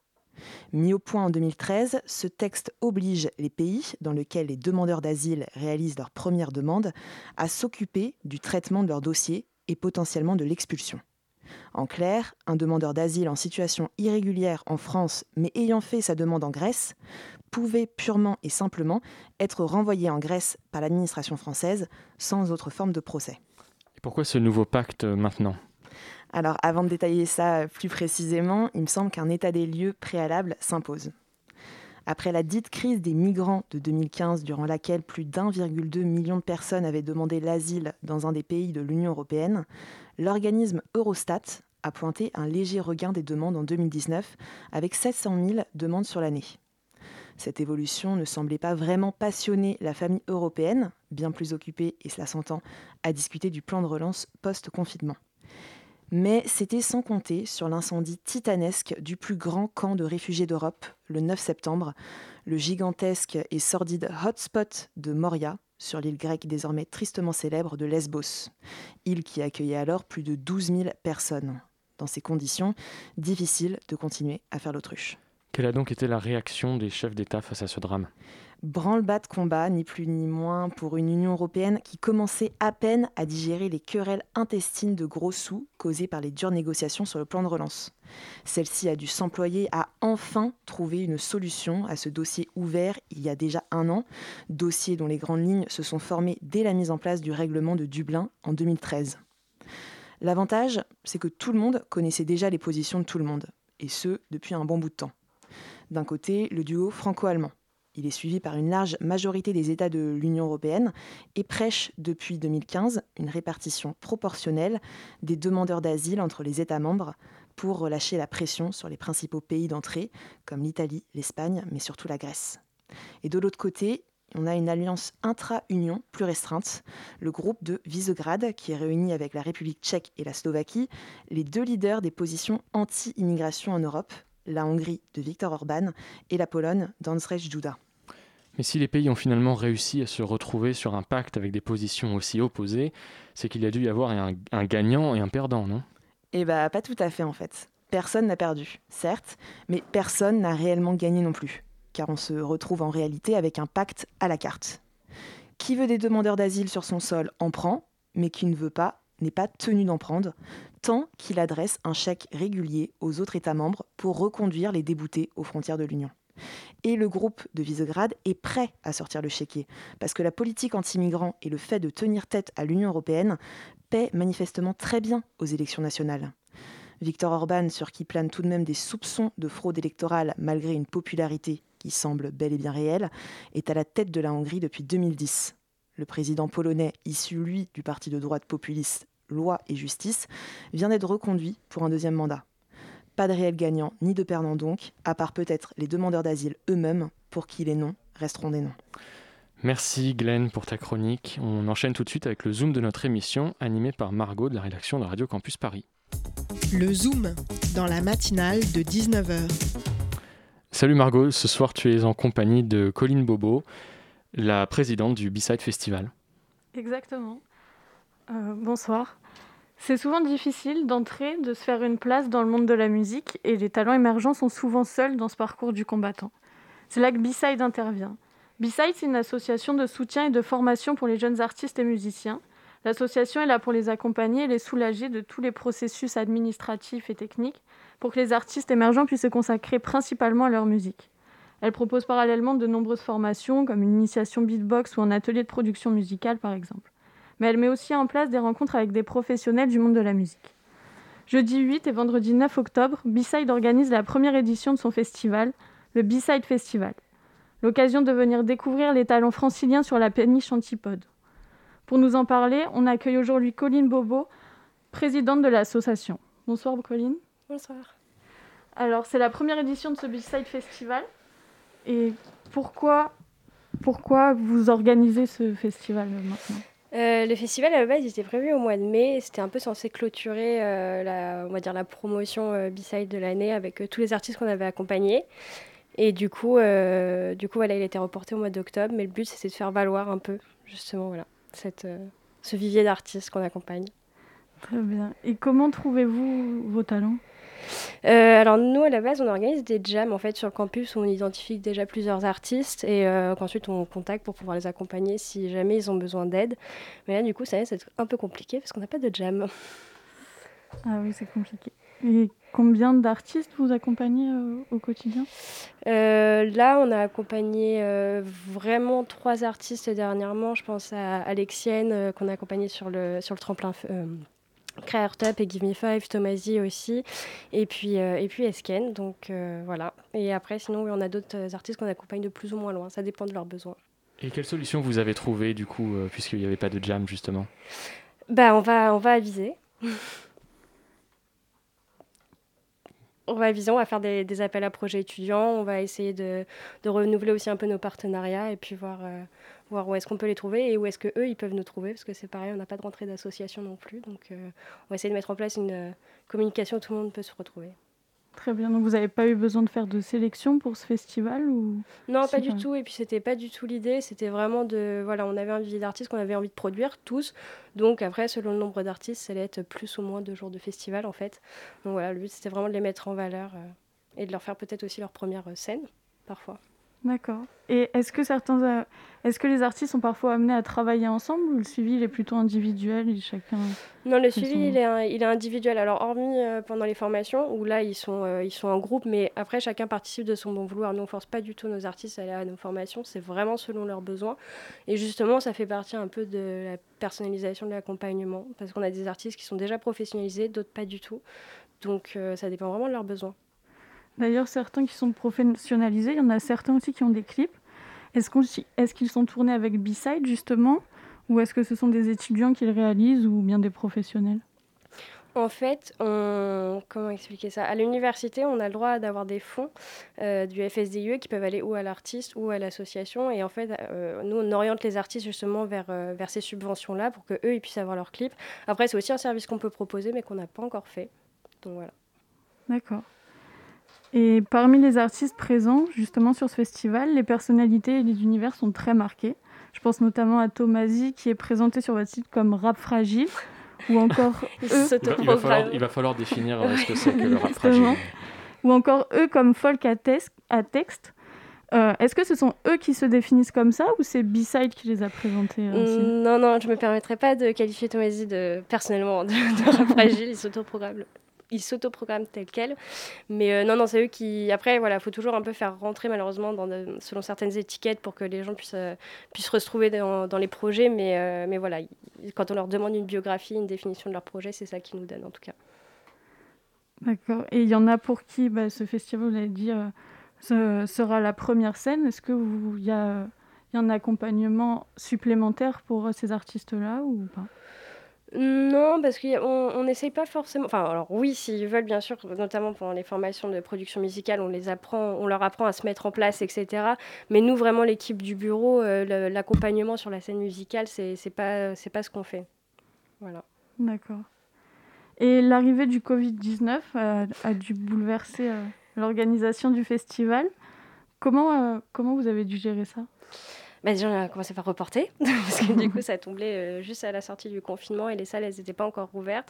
Mis au point en 2013, ce texte oblige les pays dans lesquels les demandeurs d'asile réalisent leur première demande à s'occuper du traitement de leur dossier et potentiellement de l'expulsion. En clair, un demandeur d'asile en situation irrégulière en France mais ayant fait sa demande en Grèce pouvait purement et simplement être renvoyé en Grèce par l'administration française sans autre forme de procès. Pourquoi ce nouveau pacte maintenant? Alors avant de détailler ça plus précisément, il me semble qu'un état des lieux préalable s'impose. Après la dite crise des migrants de 2015, durant laquelle plus d'1,2 million de personnes avaient demandé l'asile dans un des pays de l'Union européenne, l'organisme Eurostat a pointé un léger regain des demandes en 2019, avec 700 000 demandes sur l'année. Cette évolution ne semblait pas vraiment passionner la famille européenne, bien plus occupée, et cela s'entend, à discuter du plan de relance post-confinement. Mais c'était sans compter sur l'incendie titanesque du plus grand camp de réfugiés d'Europe, le 9 septembre, le gigantesque et sordide hotspot de Moria, sur l'île grecque désormais tristement célèbre de Lesbos, île qui accueillait alors plus de 12 000 personnes. Dans ces conditions, difficile de continuer à faire l'autruche. Quelle a donc été la réaction des chefs d'État face à ce drame? Branle-bas de combat, ni plus ni moins, pour une Union européenne qui commençait à peine à digérer les querelles intestines de gros sous causées par les dures négociations sur le plan de relance. Celle-ci a dû s'employer à enfin trouver une solution à ce dossier ouvert il y a déjà un an, dossier dont les grandes lignes se sont formées dès la mise en place du règlement de Dublin en 2013. L'avantage, c'est que tout le monde connaissait déjà les positions de tout le monde, et ce, depuis un bon bout de temps. D'un côté, le duo franco-allemand il est suivi par une large majorité des États de l'Union européenne et prêche depuis 2015 une répartition proportionnelle des demandeurs d'asile entre les États membres pour relâcher la pression sur les principaux pays d'entrée, comme l'Italie, l'Espagne, mais surtout la Grèce. Et de l'autre côté, on a une alliance intra-union plus restreinte, le groupe de Visegrad, qui est réuni avec la République tchèque et la Slovaquie, les deux leaders des positions anti-immigration en Europe, la Hongrie de Viktor Orban et la Pologne d'Andrzej Duda. Mais si les pays ont finalement réussi à se retrouver sur un pacte avec des positions aussi opposées, c'est qu'il y a dû y avoir un, gagnant et un perdant, non? Eh bien, pas tout à fait en fait. Personne n'a perdu, certes, mais personne n'a réellement gagné non plus, car on se retrouve en réalité avec un pacte à la carte. Qui veut des demandeurs d'asile sur son sol en prend, mais qui ne veut pas n'est pas tenu d'en prendre, tant qu'il adresse un chèque régulier aux autres États membres pour reconduire les déboutés aux frontières de l'Union. Et le groupe de Visegrad est prêt à sortir le chéquier, parce que la politique anti-migrants et le fait de tenir tête à l'Union européenne paient manifestement très bien aux élections nationales. Viktor Orban, sur qui planent tout de même des soupçons de fraude électorale malgré une popularité qui semble bel et bien réelle, est à la tête de la Hongrie depuis 2010. Le président polonais, issu lui du parti de droite populiste Loi et Justice, vient d'être reconduit pour un deuxième mandat. Pas de réel gagnant ni de perdant donc, à part peut-être les demandeurs d'asile eux-mêmes, pour qui les noms resteront des noms. Merci Glenn pour ta chronique. On enchaîne tout de suite avec le Zoom de notre émission, animé par Margot de la rédaction de Radio Campus Paris. Le Zoom, dans la matinale de 19h. Salut Margot, ce soir tu es en compagnie de Colline Bobo, la présidente du B-Side Festival. Exactement. Euh, bonsoir. C'est souvent difficile d'entrer, de se faire une place dans le monde de la musique, et les talents émergents sont souvent seuls dans ce parcours du combattant. C'est là que B-Side intervient. B-Side, c'est une association de soutien et de formation pour les jeunes artistes et musiciens. L'association est là pour les accompagner et les soulager de tous les processus administratifs et techniques pour que les artistes émergents puissent se consacrer principalement à leur musique. Elle propose parallèlement de nombreuses formations, comme une initiation beatbox ou un atelier de production musicale par exemple mais elle met aussi en place des rencontres avec des professionnels du monde de la musique. Jeudi 8 et vendredi 9 octobre, B-Side organise la première édition de son festival, le B-Side Festival. L'occasion de venir découvrir les talents franciliens sur la péniche Antipode. Pour nous en parler, on accueille aujourd'hui Colline Bobo, présidente de l'association. Bonsoir Colline. Bonsoir. Alors, c'est la première édition de ce B-Side Festival. Et pourquoi, pourquoi vous organisez ce festival maintenant? Le festival à la base était prévu au mois de mai, c'était un peu censé clôturer la, on va dire la promotion B-side de l'année avec tous les artistes qu'on avait accompagnés. Et du coup, du coup voilà, il a été reporté au mois d'octobre, mais le but c'était de faire valoir un peu justement voilà, cette, ce vivier d'artistes qu'on accompagne. Très bien. Et comment trouvez-vous vos talents? Euh, alors nous à la base on organise des jams en fait sur le campus où on identifie déjà plusieurs artistes et euh, qu'ensuite on contacte pour pouvoir les accompagner si jamais ils ont besoin d'aide. Mais là du coup ça va être un peu compliqué parce qu'on n'a pas de jam. Ah oui c'est compliqué. Et combien d'artistes vous accompagnez euh, au quotidien? Là on a accompagné vraiment trois artistes dernièrement. Je pense à Alexienne qu'on a accompagné sur le, sur le tremplin Top et Give Me Five, Tomasi aussi, et puis, euh, et puis Esken. Donc euh, voilà. Et après, sinon, on a d'autres artistes qu'on accompagne de plus ou moins loin. Ça dépend de leurs besoins. Et quelle solution vous avez trouvé du coup, euh, puisqu'il n'y avait pas de jam justement? Bah, on, va, on va aviser. On va aviser, on va faire des, appels à projets étudiants, on va essayer de, renouveler aussi un peu nos partenariats et puis voir voir où est-ce qu'on peut les trouver et où est-ce qu'eux, ils peuvent nous trouver, parce que c'est pareil, on n'a pas de rentrée d'association non plus. Donc euh, on va essayer de mettre en place une euh, communication où tout le monde peut se retrouver. Très bien, donc vous n'avez pas eu besoin de faire de sélection pour ce festival ou Non, pas du tout, et puis c'était pas du tout l'idée, c'était vraiment de... Voilà, on avait un vivier d'artistes qu'on avait envie de produire, tous, donc après, selon le nombre d'artistes, ça allait être plus ou moins deux jours de festival en fait. Donc voilà, le but c'était vraiment de les mettre en valeur euh, et de leur faire peut-être aussi leur première scène, parfois. D'accord. Et est-ce que certains, euh, est-ce que les artistes sont parfois amenés à travailler ensemble ou le suivi il est plutôt individuel et chacun Non, le suivi il, est, il est individuel. Alors hormis euh, pendant les formations où là ils sont, euh, ils sont en groupe, mais après chacun participe de son bon vouloir. Nous on force pas du tout nos artistes à aller à nos formations, c'est vraiment selon leurs besoins. Et justement ça fait partie un peu de la personnalisation de l'accompagnement parce qu'on a des artistes qui sont déjà professionnalisés, d'autres pas du tout. Donc ça dépend vraiment de leurs besoins. D'ailleurs, certains qui sont professionnalisés, il y en a certains aussi qui ont des clips. Est-ce qu'ils sont tournés avec B-Side justement Ou est-ce que ce sont des étudiants qui le réalisent ou bien des professionnels? En fait, on... comment expliquer ça? À l'université, on a le droit d'avoir des fonds euh, du FSDIE qui peuvent aller ou à l'artiste ou à l'association. Et en fait, euh, nous, on oriente les artistes justement vers, euh, vers ces subventions-là pour qu'eux, ils puissent avoir leurs clips. Après, c'est aussi un service qu'on peut proposer, mais qu'on n'a pas encore fait. Donc voilà. D'accord. Et parmi les artistes présents justement sur ce festival, les personnalités et les univers sont très marqués. Je pense notamment à Tomasi qui est présenté sur votre site comme rap fragile ou encore eux. Il va, falloir, il va falloir définir euh, ce que c'est que le rap fragile. Ou encore eux comme folk à, texte. Euh, est-ce que ce sont eux qui se définissent comme ça ou c'est B-Side qui les a présentés aussi Non, non, je ne me permettrai pas de qualifier Tomasi de, personnellement de, de rap fragile, il s'autoprogramme ils s'autoprogramment tel quel. Mais euh, non, non, c'est eux qui. Après, voilà, il faut toujours un peu faire rentrer, malheureusement, selon certaines étiquettes pour que les gens puissent, euh, puissent retrouver dans, les projets. Mais, euh, mais voilà, quand on leur demande une biographie, une définition de leur projet, c'est ça qu'ils nous donnent, en tout cas. D'accord. Et il y en a pour qui bah, ce festival, vous l'avez dit, ce sera la première scène. Est-ce y a, y a un accompagnement supplémentaire pour ces artistes-là ou pas? Non, parce qu'on n'essaye pas forcément. Enfin, alors oui, s'ils veulent, bien sûr, notamment pendant les formations de production musicale, on les apprend, on leur apprend à se mettre en place, etc. Mais nous, vraiment, l'équipe du bureau, euh, l'accompagnement sur la scène musicale, c'est pas, c'est pas ce qu'on fait. Voilà. D'accord. Et l'arrivée du Covid-19 a, dû bouleverser euh, l'organisation du festival. Comment, euh, comment vous avez dû gérer ça? On a commencé par reporter, parce que du coup, ça tombait euh, juste à la sortie du confinement et les salles, elles n'étaient pas encore ouvertes.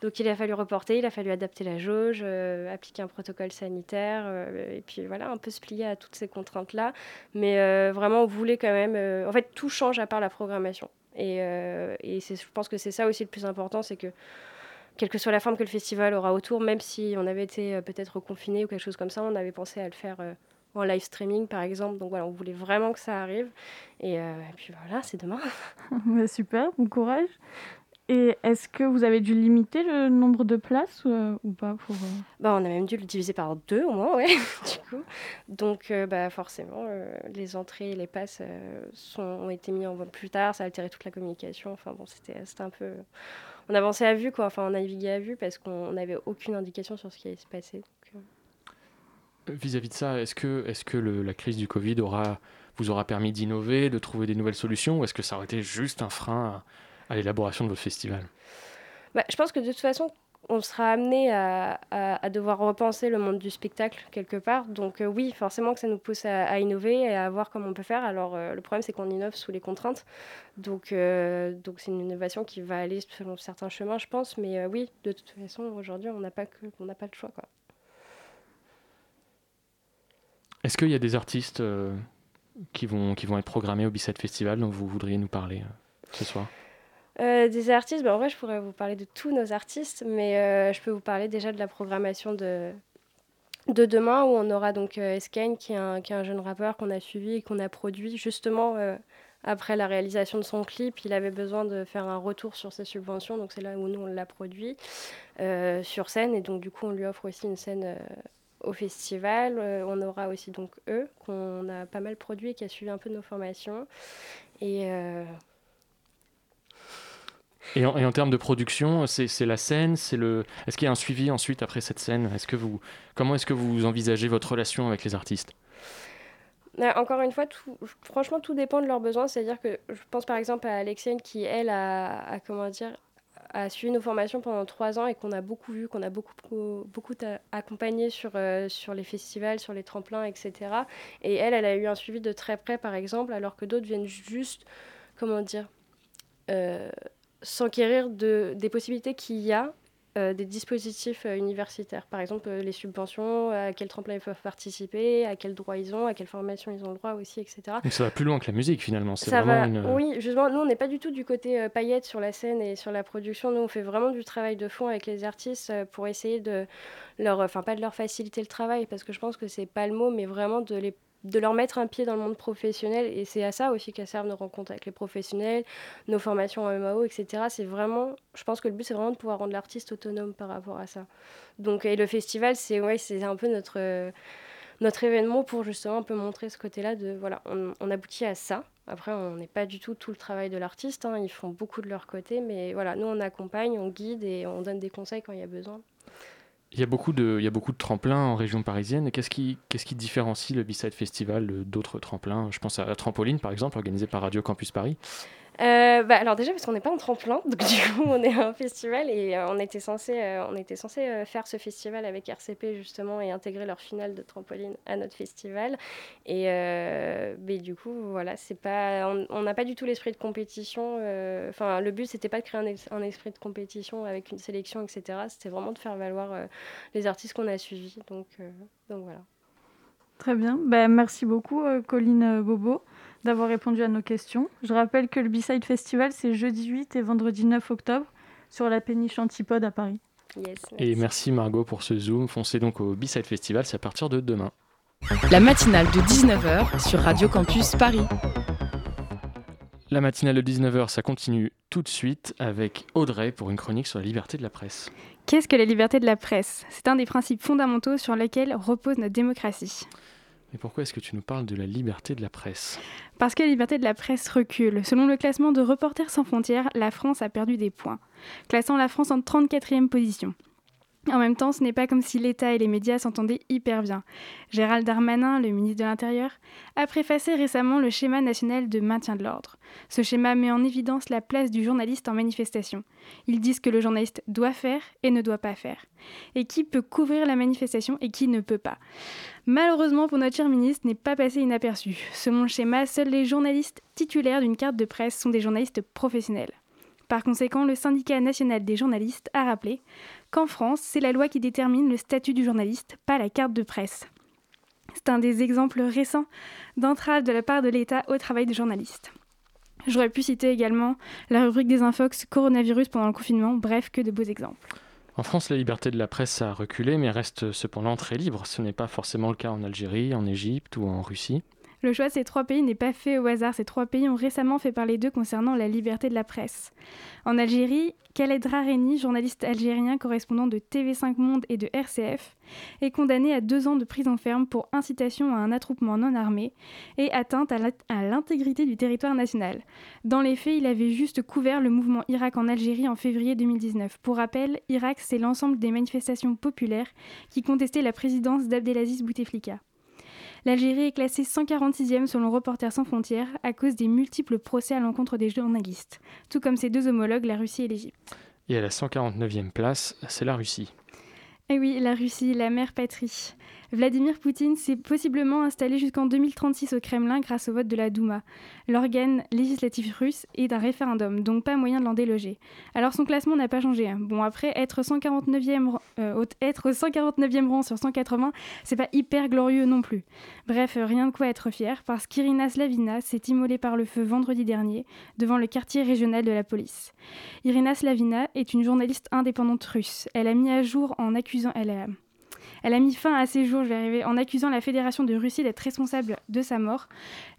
Donc, il a fallu reporter, il a fallu adapter la jauge, euh, appliquer un protocole sanitaire, euh, et puis voilà, un peu se plier à toutes ces contraintes-là. Mais vraiment, on voulait quand même. en fait, tout change à part la programmation. Et, et je pense que c'est ça aussi le plus important, c'est que quelle que soit la forme que le festival aura autour, même si on avait été peut-être confiné ou quelque chose comme ça, on avait pensé à le faire en live streaming par exemple. Donc voilà, on voulait vraiment que ça arrive. Et, euh, puis voilà, c'est demain. Bah, super, bon courage. Et est-ce que vous avez dû limiter le nombre de places ou, euh, pas pour, euh? Bah, On a même dû le diviser par deux au moins, ouais, du coup. Donc bah, forcément, les entrées et les passes sont, ont été mis en voie plus tard, ça a altéré toute la communication. Enfin bon, c'était un peu... On avançait à vue, quoi. Enfin, on naviguait à vue parce qu'on n'avait aucune indication sur ce qui allait se passer. Vis-à-vis de ça, est-ce que, la crise du Covid vous aura permis d'innover, de trouver des nouvelles solutions, ou est-ce que ça aurait été juste un frein à, l'élaboration de votre festival? Bah, Je pense que de toute façon, on sera amené à, devoir repenser le monde du spectacle quelque part. Donc euh, oui, forcément que ça nous pousse à, innover et à voir comment on peut faire. Alors euh, le problème, c'est qu'on innove sous les contraintes. Donc euh, donc c'est une innovation qui va aller selon certains chemins, je pense. Mais oui, de toute façon, aujourd'hui, on n'a pas, le choix. Est-ce qu'il y a des artistes qui, vont, qui vont être programmés au Bicêtre Festival dont vous voudriez nous parler ce soir? Euh, des artistes, ben, en vrai, je pourrais vous parler de tous nos artistes, mais euh, je peux vous parler déjà de la programmation de, de demain, où on aura donc euh, Esken, qui est, un, qui est un jeune rappeur qu'on a suivi et qu'on a produit justement après la réalisation de son clip. Il avait besoin de faire un retour sur ses subventions, donc c'est là où nous, on l'a produit sur scène, et donc du coup, on lui offre aussi une scène au festival. on aura aussi donc eux, qu'on a pas mal produit et qui a suivi un peu nos formations. Et et en, termes de production, c'est la scène, c'est le. Est-ce qu'il y a un suivi ensuite après cette scène? Est-ce que vous, comment est-ce que vous envisagez votre relation avec les artistes? Bah, encore une fois, tout, franchement, tout dépend de leurs besoins. C'est-à-dire que je pense par exemple à Alexienne qui, elle, a, comment dire, a suivi nos formations pendant trois ans et qu'on a beaucoup vu, qu'on a beaucoup, beaucoup accompagné sur, euh, sur les festivals, sur les tremplins, etc. Et elle, elle a eu un suivi de très près, par exemple, alors que d'autres viennent juste, comment dire, euh, s'enquérir de, des possibilités qu'il y a euh, des dispositifs euh, universitaires. Par exemple, euh, les subventions, à quel tremplin ils peuvent participer, à quels droits ils ont, à quelle formation ils ont le droit aussi, etc. Donc ça va plus loin que la musique finalement. Ça va, Oui, justement, nous on n'est pas du tout du côté paillettes sur la scène et sur la production. Nous on fait vraiment du travail de fond avec les artistes pour essayer de leur, enfin pas de leur faciliter le travail parce que je pense que c'est pas le mot, mais vraiment de les de leur mettre un pied dans le monde professionnel. Et c'est à ça aussi qu'à servent nos rencontres avec les professionnels, nos formations en MAO, etc. C'est vraiment, je pense que le but, c'est vraiment de pouvoir rendre l'artiste autonome par rapport à ça. Donc, et le festival, c'est ouais, c'est un peu notre, notre événement pour justement un peu montrer ce côté-là de, voilà, on, aboutit à ça. Après, on n'est pas du tout tout le travail de l'artiste, hein. ils font beaucoup de leur côté, mais voilà, nous, on accompagne, on guide et on donne des conseils quand il y a besoin. Il y, a beaucoup de, tremplins en région parisienne. Qu'est-ce qui, différencie le B-Side Festival d'autres tremplins? Je pense à la Trampoline, par exemple, organisé par Radio Campus Paris. Euh, bah, alors déjà parce qu'on n'est pas un tremplin, donc du coup on est un festival et euh, on était censé, euh, on était censé faire ce festival avec RCP justement et intégrer leur finale de trampoline à notre festival. Et mais du coup voilà, c'est pas, on n'a pas du tout l'esprit de compétition. Enfin le but c'était pas de créer un, un, esprit de compétition avec une sélection etc. C'était vraiment de faire valoir les artistes qu'on a suivis. Donc donc voilà. Très bien, bah, merci beaucoup Colline Bobo d'avoir répondu à nos questions. Je rappelle que le B-Side Festival, c'est jeudi 8 et vendredi 9 octobre sur la péniche Antipode à Paris. Et merci Margot pour ce zoom. Foncez donc au B-Side Festival, c'est à partir de demain. La matinale de 19h sur Radio Campus Paris. La matinale de 19h, ça continue tout de suite avec Audrey pour une chronique sur la liberté de la presse. Qu'est-ce que la liberté de la presse? C'est un des principes fondamentaux sur lesquels repose notre démocratie. Mais pourquoi est-ce que tu nous parles de la liberté de la presse? Parce que la liberté de la presse recule. Selon le classement de Reporters sans frontières, la France a perdu des points, classant la France en 34e position. En même temps, ce n'est pas comme si l'État et les médias s'entendaient hyper bien. Gérald Darmanin, le ministre de l'Intérieur, a préfacé récemment le schéma national de maintien de l'ordre. Ce schéma met en évidence la place du journaliste en manifestation. Ils disent que le journaliste doit faire et ne doit pas faire. Et qui peut couvrir la manifestation et qui ne peut pas. Malheureusement pour notre cher ministre, n'est pas passé inaperçu. Selon le schéma, seuls les journalistes titulaires d'une carte de presse sont des journalistes professionnels. Par conséquent, le syndicat national des journalistes a rappelé qu'en France, c'est la loi qui détermine le statut du journaliste, pas la carte de presse. C'est un des exemples récents d'entrave de la part de l'État au travail des journalistes. J'aurais pu citer également la rubrique des infox coronavirus pendant le confinement, bref, que de beaux exemples. En France, la liberté de la presse a reculé, mais reste cependant très libre. Ce n'est pas forcément le cas en Algérie, en Égypte ou en Russie. Le choix de ces trois pays n'est pas fait au hasard. Ces trois pays ont récemment fait parler d'eux concernant la liberté de la presse. En Algérie, Khaled Rareni, journaliste algérien correspondant de TV5 Monde et de RCF, est condamné à deux ans de prison ferme pour incitation à un attroupement non armé et atteinte à l'intégrité du territoire national. Dans les faits, il avait juste couvert le mouvement Irak en Algérie en février 2019. Pour rappel, Irak, c'est l'ensemble des manifestations populaires qui contestaient la présidence d'Abdelaziz Bouteflika. L'Algérie est classée 146e selon Reporters sans frontières à cause des multiples procès à l'encontre des journalistes, tout comme ses deux homologues, la Russie et l'Égypte. Et à la 149e place, c'est la Russie. Eh oui, la Russie, la mère patrie. Vladimir Poutine s'est possiblement installé jusqu'en 2036 au Kremlin grâce au vote de la Douma, l'organe législatif russe, et d'un référendum, donc pas moyen de l'en déloger. Alors son classement n'a pas changé. Hein. Bon, après, être 149e, euh, être 149e rang sur 180, c'est pas hyper glorieux non plus. Bref, rien de quoi être fier, parce qu'Irina Slavina s'est immolée par le feu vendredi dernier devant le quartier régional de la police. Irina Slavina est une journaliste indépendante russe. Elle a mis à jour en accusant... Elle a elle a mis fin à ses jours, je en accusant la Fédération de Russie d'être responsable de sa mort.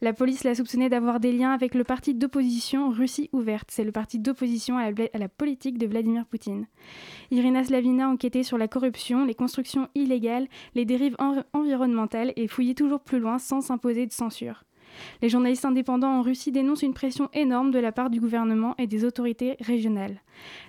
La police l'a soupçonnée d'avoir des liens avec le parti d'opposition Russie ouverte. C'est le parti d'opposition à, la politique de Vladimir Poutine. Irina Slavina enquêtait sur la corruption, les constructions illégales, les dérives environnementales et fouillait toujours plus loin sans s'imposer de censure. Les journalistes indépendants en Russie dénoncent une pression énorme de la part du gouvernement et des autorités régionales.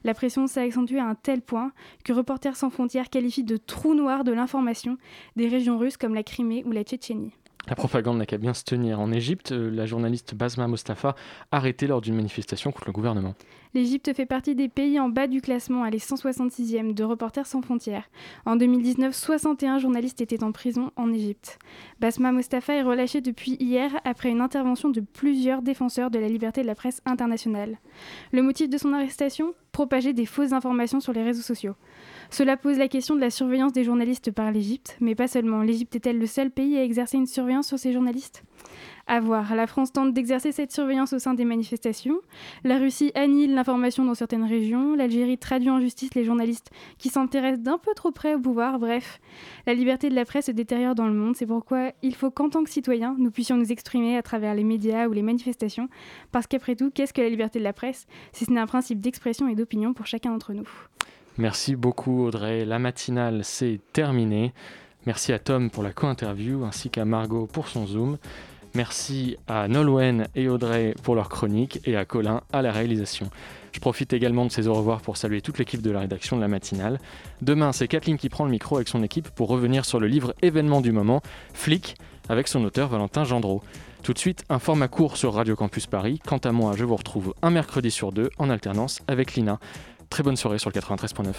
La pression s'est accentuée à un tel point que Reporters sans frontières qualifie de trou noir de l'information des régions russes comme la Crimée ou la Tchétchénie. La propagande n'a qu'à bien se tenir. En Égypte, euh, la journaliste Basma Mostafa arrêtée lors d'une manifestation contre le gouvernement. L'Égypte fait partie des pays en bas du classement, elle est 166e de Reporters sans frontières. En 2019, 61 journalistes étaient en prison en Égypte. Basma Mostafa est relâchée depuis hier après une intervention de plusieurs défenseurs de la liberté de la presse internationale. Le motif de son arrestation? Propager des fausses informations sur les réseaux sociaux. Cela pose la question de la surveillance des journalistes par l'Égypte, mais pas seulement. L'Égypte est-elle le seul pays à exercer une surveillance sur ses journalistes? À voir. La France tente d'exercer cette surveillance au sein des manifestations. La Russie annule l'information dans certaines régions. L'Algérie traduit en justice les journalistes qui s'intéressent d'un peu trop près au pouvoir. Bref, la liberté de la presse se détériore dans le monde. C'est pourquoi il faut qu'en tant que citoyens, nous puissions nous exprimer à travers les médias ou les manifestations. Parce qu'après tout, qu'est-ce que la liberté de la presse? Si ce n'est un principe d'expression et d'opinion pour chacun d'entre nous Merci beaucoup Audrey. La matinale, c'est terminé. Merci à Tom pour la co-interview ainsi qu'à Margot pour son Zoom. Merci à Nolwenn et Audrey pour leur chronique et à Colin à la réalisation. Je profite également de ces au revoir pour saluer toute l'équipe de la rédaction de la matinale. Demain, c'est Kathleen qui prend le micro avec son équipe pour revenir sur le livre événement du moment, Flic, avec son auteur Valentin Gendreau. Tout de suite, un format court sur Radio Campus Paris. Quant à moi, je vous retrouve un mercredi sur deux en alternance avec Lina. Très bonne soirée sur le 93.9.